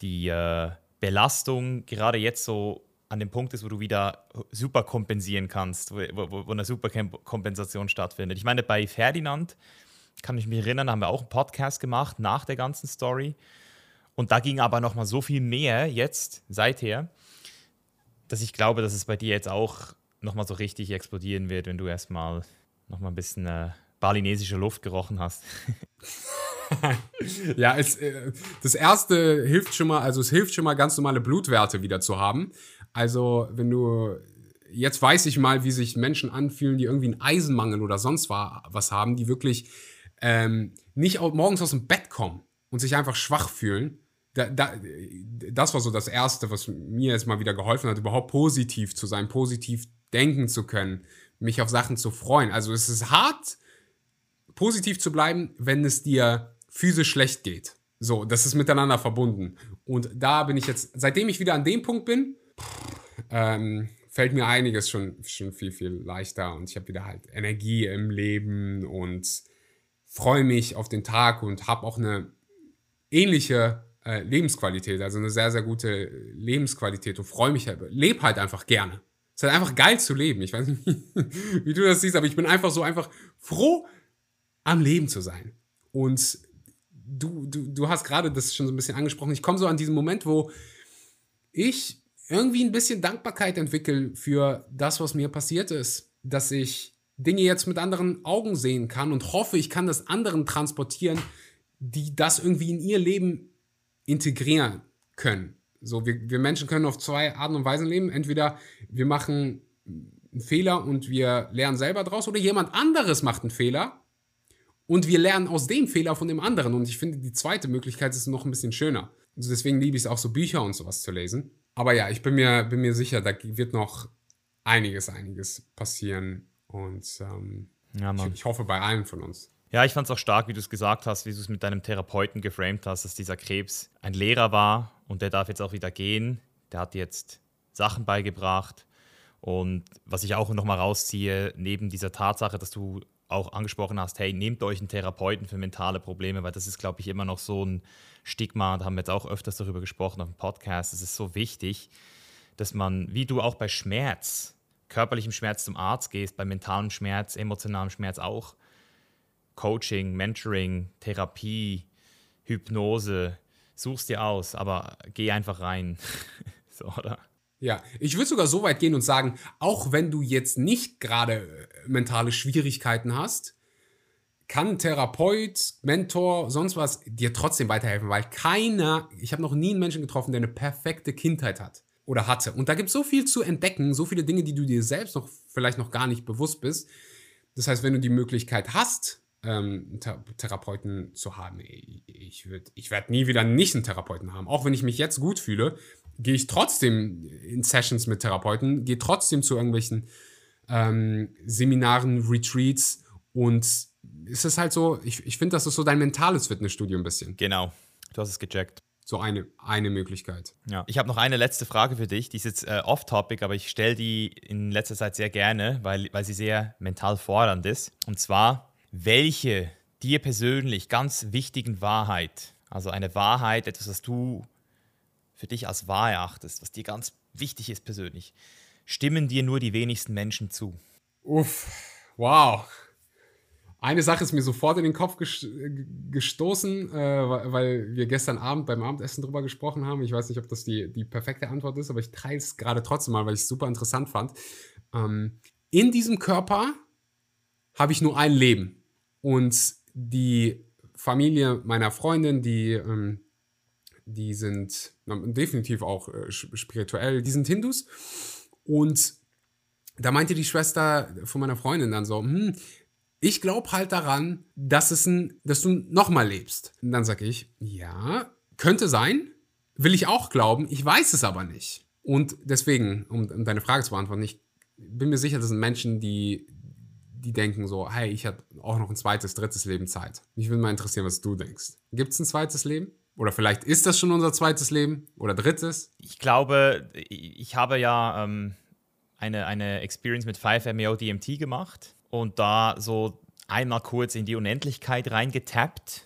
Speaker 2: die äh, Belastung gerade jetzt so an dem Punkt ist, wo du wieder super kompensieren kannst, wo, wo, wo eine super Kompensation stattfindet. Ich meine, bei Ferdinand kann ich mich erinnern, haben wir auch einen Podcast gemacht nach der ganzen Story. Und da ging aber noch mal so viel mehr jetzt, seither, dass ich glaube, dass es bei dir jetzt auch noch mal so richtig explodieren wird, wenn du erstmal noch mal ein bisschen äh, balinesische Luft gerochen hast.
Speaker 1: ja, es, äh, das erste hilft schon mal, also es hilft schon mal ganz normale Blutwerte wieder zu haben. Also, wenn du jetzt weiß ich mal, wie sich Menschen anfühlen, die irgendwie einen Eisenmangel oder sonst was haben, die wirklich ähm, nicht morgens aus dem Bett kommen und sich einfach schwach fühlen. Da, da, das war so das Erste, was mir jetzt mal wieder geholfen hat, überhaupt positiv zu sein, positiv denken zu können, mich auf Sachen zu freuen. Also es ist hart, positiv zu bleiben, wenn es dir physisch schlecht geht. So, das ist miteinander verbunden. Und da bin ich jetzt, seitdem ich wieder an dem Punkt bin, ähm, fällt mir einiges schon, schon viel, viel leichter und ich habe wieder halt Energie im Leben und freue mich auf den Tag und habe auch eine ähnliche äh, Lebensqualität, also eine sehr, sehr gute Lebensqualität und freue mich, halt, lebe halt einfach gerne. Es ist halt einfach geil zu leben. Ich weiß nicht, wie du das siehst, aber ich bin einfach so einfach froh, am Leben zu sein. Und du, du, du hast gerade das schon so ein bisschen angesprochen. Ich komme so an diesen Moment, wo ich irgendwie ein bisschen Dankbarkeit entwickle für das, was mir passiert ist. Dass ich Dinge jetzt mit anderen Augen sehen kann und hoffe, ich kann das anderen transportieren, die das irgendwie in ihr Leben integrieren können. So, wir, wir Menschen können auf zwei Arten und Weisen leben. Entweder wir machen einen Fehler und wir lernen selber draus, oder jemand anderes macht einen Fehler und wir lernen aus dem Fehler von dem anderen. Und ich finde, die zweite Möglichkeit ist noch ein bisschen schöner. Also deswegen liebe ich es auch so, Bücher und sowas zu lesen. Aber ja, ich bin mir, bin mir sicher, da wird noch einiges, einiges passieren. Und ähm, ja, ich, ich, hoffe bei allen von uns.
Speaker 2: Ja, ich fand es auch stark, wie du es gesagt hast, wie du es mit deinem Therapeuten geframed hast, dass dieser Krebs ein Lehrer war und der darf jetzt auch wieder gehen. Der hat jetzt Sachen beigebracht. Und was ich auch nochmal rausziehe, neben dieser Tatsache, dass du auch angesprochen hast, hey, nehmt euch einen Therapeuten für mentale Probleme, weil das ist, glaube ich, immer noch so ein Stigma. Da haben wir jetzt auch öfters darüber gesprochen auf dem Podcast. Es ist so wichtig, dass man, wie du auch bei Schmerz, körperlichem Schmerz zum Arzt gehst, bei mentalem Schmerz, emotionalem Schmerz auch, Coaching, Mentoring, Therapie, Hypnose, suchst dir aus, aber geh einfach rein. so, oder?
Speaker 1: Ja, ich würde sogar so weit gehen und sagen, auch wenn du jetzt nicht gerade äh, mentale Schwierigkeiten hast, kann Therapeut, Mentor, sonst was dir trotzdem weiterhelfen, weil keiner, ich habe noch nie einen Menschen getroffen, der eine perfekte Kindheit hat oder hatte. Und da gibt es so viel zu entdecken, so viele Dinge, die du dir selbst noch vielleicht noch gar nicht bewusst bist. Das heißt, wenn du die Möglichkeit hast, ähm, Therapeuten zu haben, ich, ich werde nie wieder nicht einen Therapeuten haben. Auch wenn ich mich jetzt gut fühle, gehe ich trotzdem in Sessions mit Therapeuten, gehe trotzdem zu irgendwelchen ähm, Seminaren, Retreats und es ist halt so, ich, ich finde, das ist so dein mentales Fitnessstudio ein bisschen.
Speaker 2: Genau, du hast es gecheckt.
Speaker 1: So eine, eine Möglichkeit.
Speaker 2: Ja. Ich habe noch eine letzte Frage für dich. Die ist jetzt äh, off-topic, aber ich stelle die in letzter Zeit sehr gerne, weil, weil sie sehr mental fordernd ist. Und zwar, welche dir persönlich ganz wichtigen Wahrheit, also eine Wahrheit, etwas, was du für dich als wahr erachtest, was dir ganz wichtig ist persönlich, stimmen dir nur die wenigsten Menschen zu?
Speaker 1: Uff, wow. Eine Sache ist mir sofort in den Kopf gestoßen, äh, weil wir gestern Abend beim Abendessen drüber gesprochen haben. Ich weiß nicht, ob das die, die perfekte Antwort ist, aber ich teile es gerade trotzdem mal, weil ich es super interessant fand. Ähm, in diesem Körper habe ich nur ein Leben. Und die Familie meiner Freundin, die ähm, die sind definitiv auch äh, spirituell, die sind Hindus. Und da meinte die Schwester von meiner Freundin dann so, hm, ich glaube halt daran, dass, es ein, dass du nochmal lebst. Und dann sage ich, ja, könnte sein, will ich auch glauben, ich weiß es aber nicht. Und deswegen, um, um deine Frage zu beantworten, ich bin mir sicher, das sind Menschen, die, die denken so, hey, ich habe auch noch ein zweites, drittes Leben Zeit. Mich würde mal interessieren, was du denkst. Gibt es ein zweites Leben? Oder vielleicht ist das schon unser zweites Leben oder drittes?
Speaker 2: Ich glaube, ich habe ja ähm, eine, eine Experience mit 5MEO DMT gemacht und da so einmal kurz in die Unendlichkeit reingetappt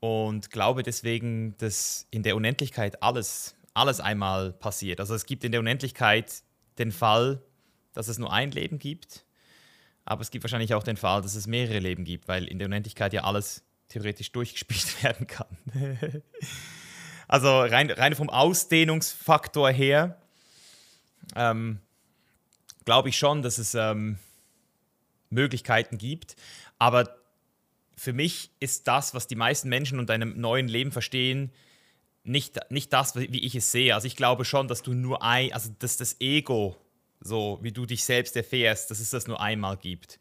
Speaker 2: und glaube deswegen, dass in der Unendlichkeit alles, alles einmal passiert. Also es gibt in der Unendlichkeit den Fall, dass es nur ein Leben gibt, aber es gibt wahrscheinlich auch den Fall, dass es mehrere Leben gibt, weil in der Unendlichkeit ja alles theoretisch durchgespielt werden kann. also rein, rein vom Ausdehnungsfaktor her ähm, glaube ich schon, dass es ähm, Möglichkeiten gibt. Aber für mich ist das, was die meisten Menschen unter einem neuen Leben verstehen, nicht, nicht das, wie ich es sehe. Also ich glaube schon, dass du nur ein, also dass das Ego, so wie du dich selbst erfährst, dass es das nur einmal gibt.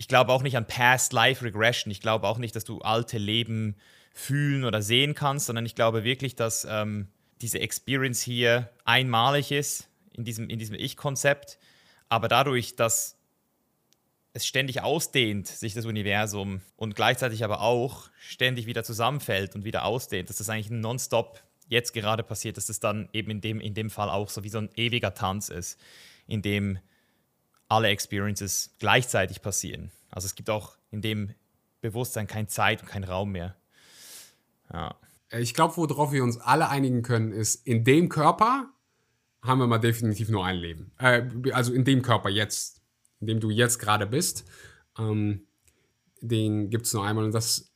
Speaker 2: Ich glaube auch nicht an Past Life Regression. Ich glaube auch nicht, dass du alte Leben fühlen oder sehen kannst, sondern ich glaube wirklich, dass ähm, diese Experience hier einmalig ist in diesem, in diesem Ich-Konzept. Aber dadurch, dass es ständig ausdehnt, sich das Universum, und gleichzeitig aber auch ständig wieder zusammenfällt und wieder ausdehnt, dass das eigentlich nonstop jetzt gerade passiert, dass das dann eben in dem, in dem Fall auch so wie so ein ewiger Tanz ist, in dem alle Experiences gleichzeitig passieren. Also es gibt auch in dem Bewusstsein kein Zeit und kein Raum mehr.
Speaker 1: Ja. Ich glaube, worauf wir uns alle einigen können, ist, in dem Körper haben wir mal definitiv nur ein Leben. Äh, also in dem Körper jetzt in dem du jetzt gerade bist, ähm, den gibt es nur einmal. Und das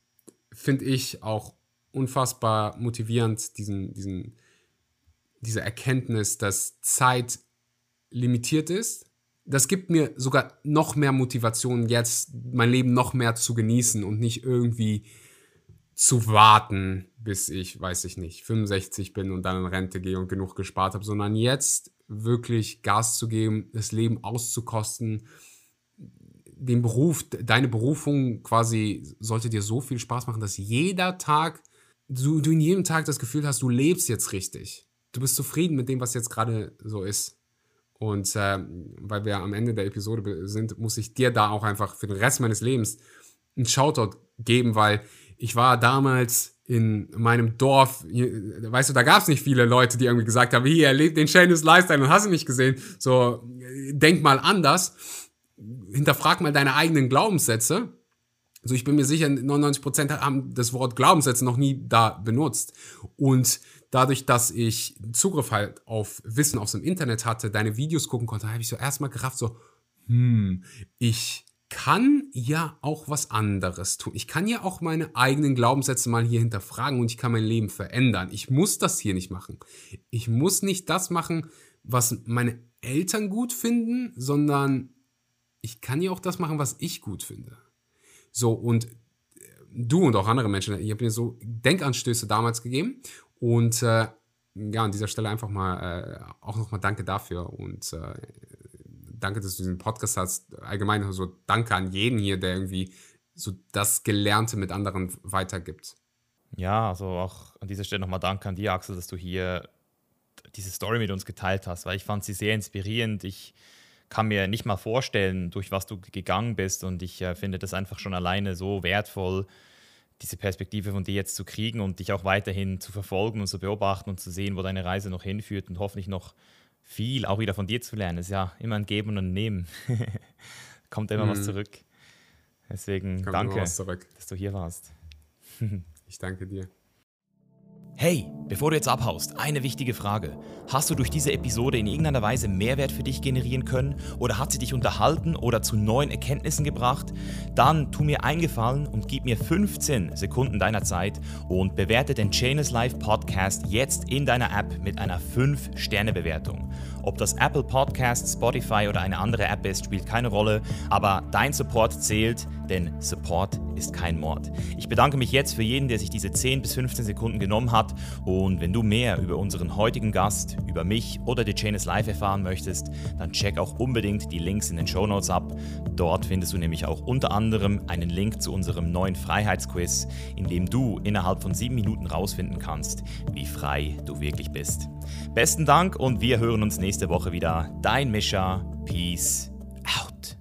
Speaker 1: finde ich auch unfassbar motivierend, diesen, diesen, diese Erkenntnis, dass Zeit limitiert ist. Das gibt mir sogar noch mehr Motivation, jetzt mein Leben noch mehr zu genießen und nicht irgendwie zu warten, bis ich, weiß ich nicht, 65 bin und dann in Rente gehe und genug gespart habe, sondern jetzt wirklich Gas zu geben, das Leben auszukosten, den Beruf, deine Berufung quasi sollte dir so viel Spaß machen, dass jeder Tag, du, du in jedem Tag das Gefühl hast, du lebst jetzt richtig. Du bist zufrieden mit dem, was jetzt gerade so ist. Und äh, weil wir am Ende der Episode sind, muss ich dir da auch einfach für den Rest meines Lebens einen Shoutout geben, weil ich war damals in meinem Dorf, weißt du, da gab es nicht viele Leute, die irgendwie gesagt haben, hier, lebt den Shameless Lifestyle und hast du nicht gesehen. So, denk mal anders, hinterfrag mal deine eigenen Glaubenssätze. So, ich bin mir sicher, 99% haben das Wort Glaubenssätze noch nie da benutzt. Und dadurch, dass ich Zugriff halt auf Wissen aus dem Internet hatte, deine Videos gucken konnte, habe ich so erstmal gerafft, so, hm, ich kann ja auch was anderes tun. Ich kann ja auch meine eigenen Glaubenssätze mal hier hinterfragen und ich kann mein Leben verändern. Ich muss das hier nicht machen. Ich muss nicht das machen, was meine Eltern gut finden, sondern ich kann ja auch das machen, was ich gut finde. So, und du und auch andere Menschen, ich habe mir so Denkanstöße damals gegeben und äh, ja, an dieser Stelle einfach mal äh, auch nochmal danke dafür und äh, danke, dass du diesen Podcast hast. Allgemein so danke an jeden hier, der irgendwie so das Gelernte mit anderen weitergibt.
Speaker 2: Ja, also auch an dieser Stelle nochmal danke an dir, Axel, dass du hier diese Story mit uns geteilt hast, weil ich fand sie sehr inspirierend. Ich kann mir nicht mal vorstellen, durch was du gegangen bist und ich äh, finde das einfach schon alleine so wertvoll, diese Perspektive von dir jetzt zu kriegen und dich auch weiterhin zu verfolgen und zu beobachten und zu sehen, wo deine Reise noch hinführt und hoffentlich noch viel auch wieder von dir zu lernen. Es ist ja immer ein Geben und ein Nehmen. Kommt immer mhm. was zurück. Deswegen Kommt danke, dass du hier warst.
Speaker 1: ich danke dir.
Speaker 2: Hey, bevor du jetzt abhaust, eine wichtige Frage. Hast du durch diese Episode in irgendeiner Weise Mehrwert für dich generieren können oder hat sie dich unterhalten oder zu neuen Erkenntnissen gebracht? Dann tu mir eingefallen und gib mir 15 Sekunden deiner Zeit und bewerte den Chainless Life Podcast jetzt in deiner App mit einer 5-Sterne-Bewertung. Ob das Apple Podcast, Spotify oder eine andere App ist, spielt keine Rolle, aber dein Support zählt, denn Support ist kein Mord. Ich bedanke mich jetzt für jeden, der sich diese 10 bis 15 Sekunden genommen hat und wenn du mehr über unseren heutigen Gast, über mich oder The Chain is Live erfahren möchtest, dann check auch unbedingt die Links in den Show Notes ab. Dort findest du nämlich auch unter anderem einen Link zu unserem neuen Freiheitsquiz, in dem du innerhalb von sieben Minuten rausfinden kannst, wie frei du wirklich bist. Besten Dank und wir hören uns nächste nächste Woche wieder. Dein Mischa. Peace out.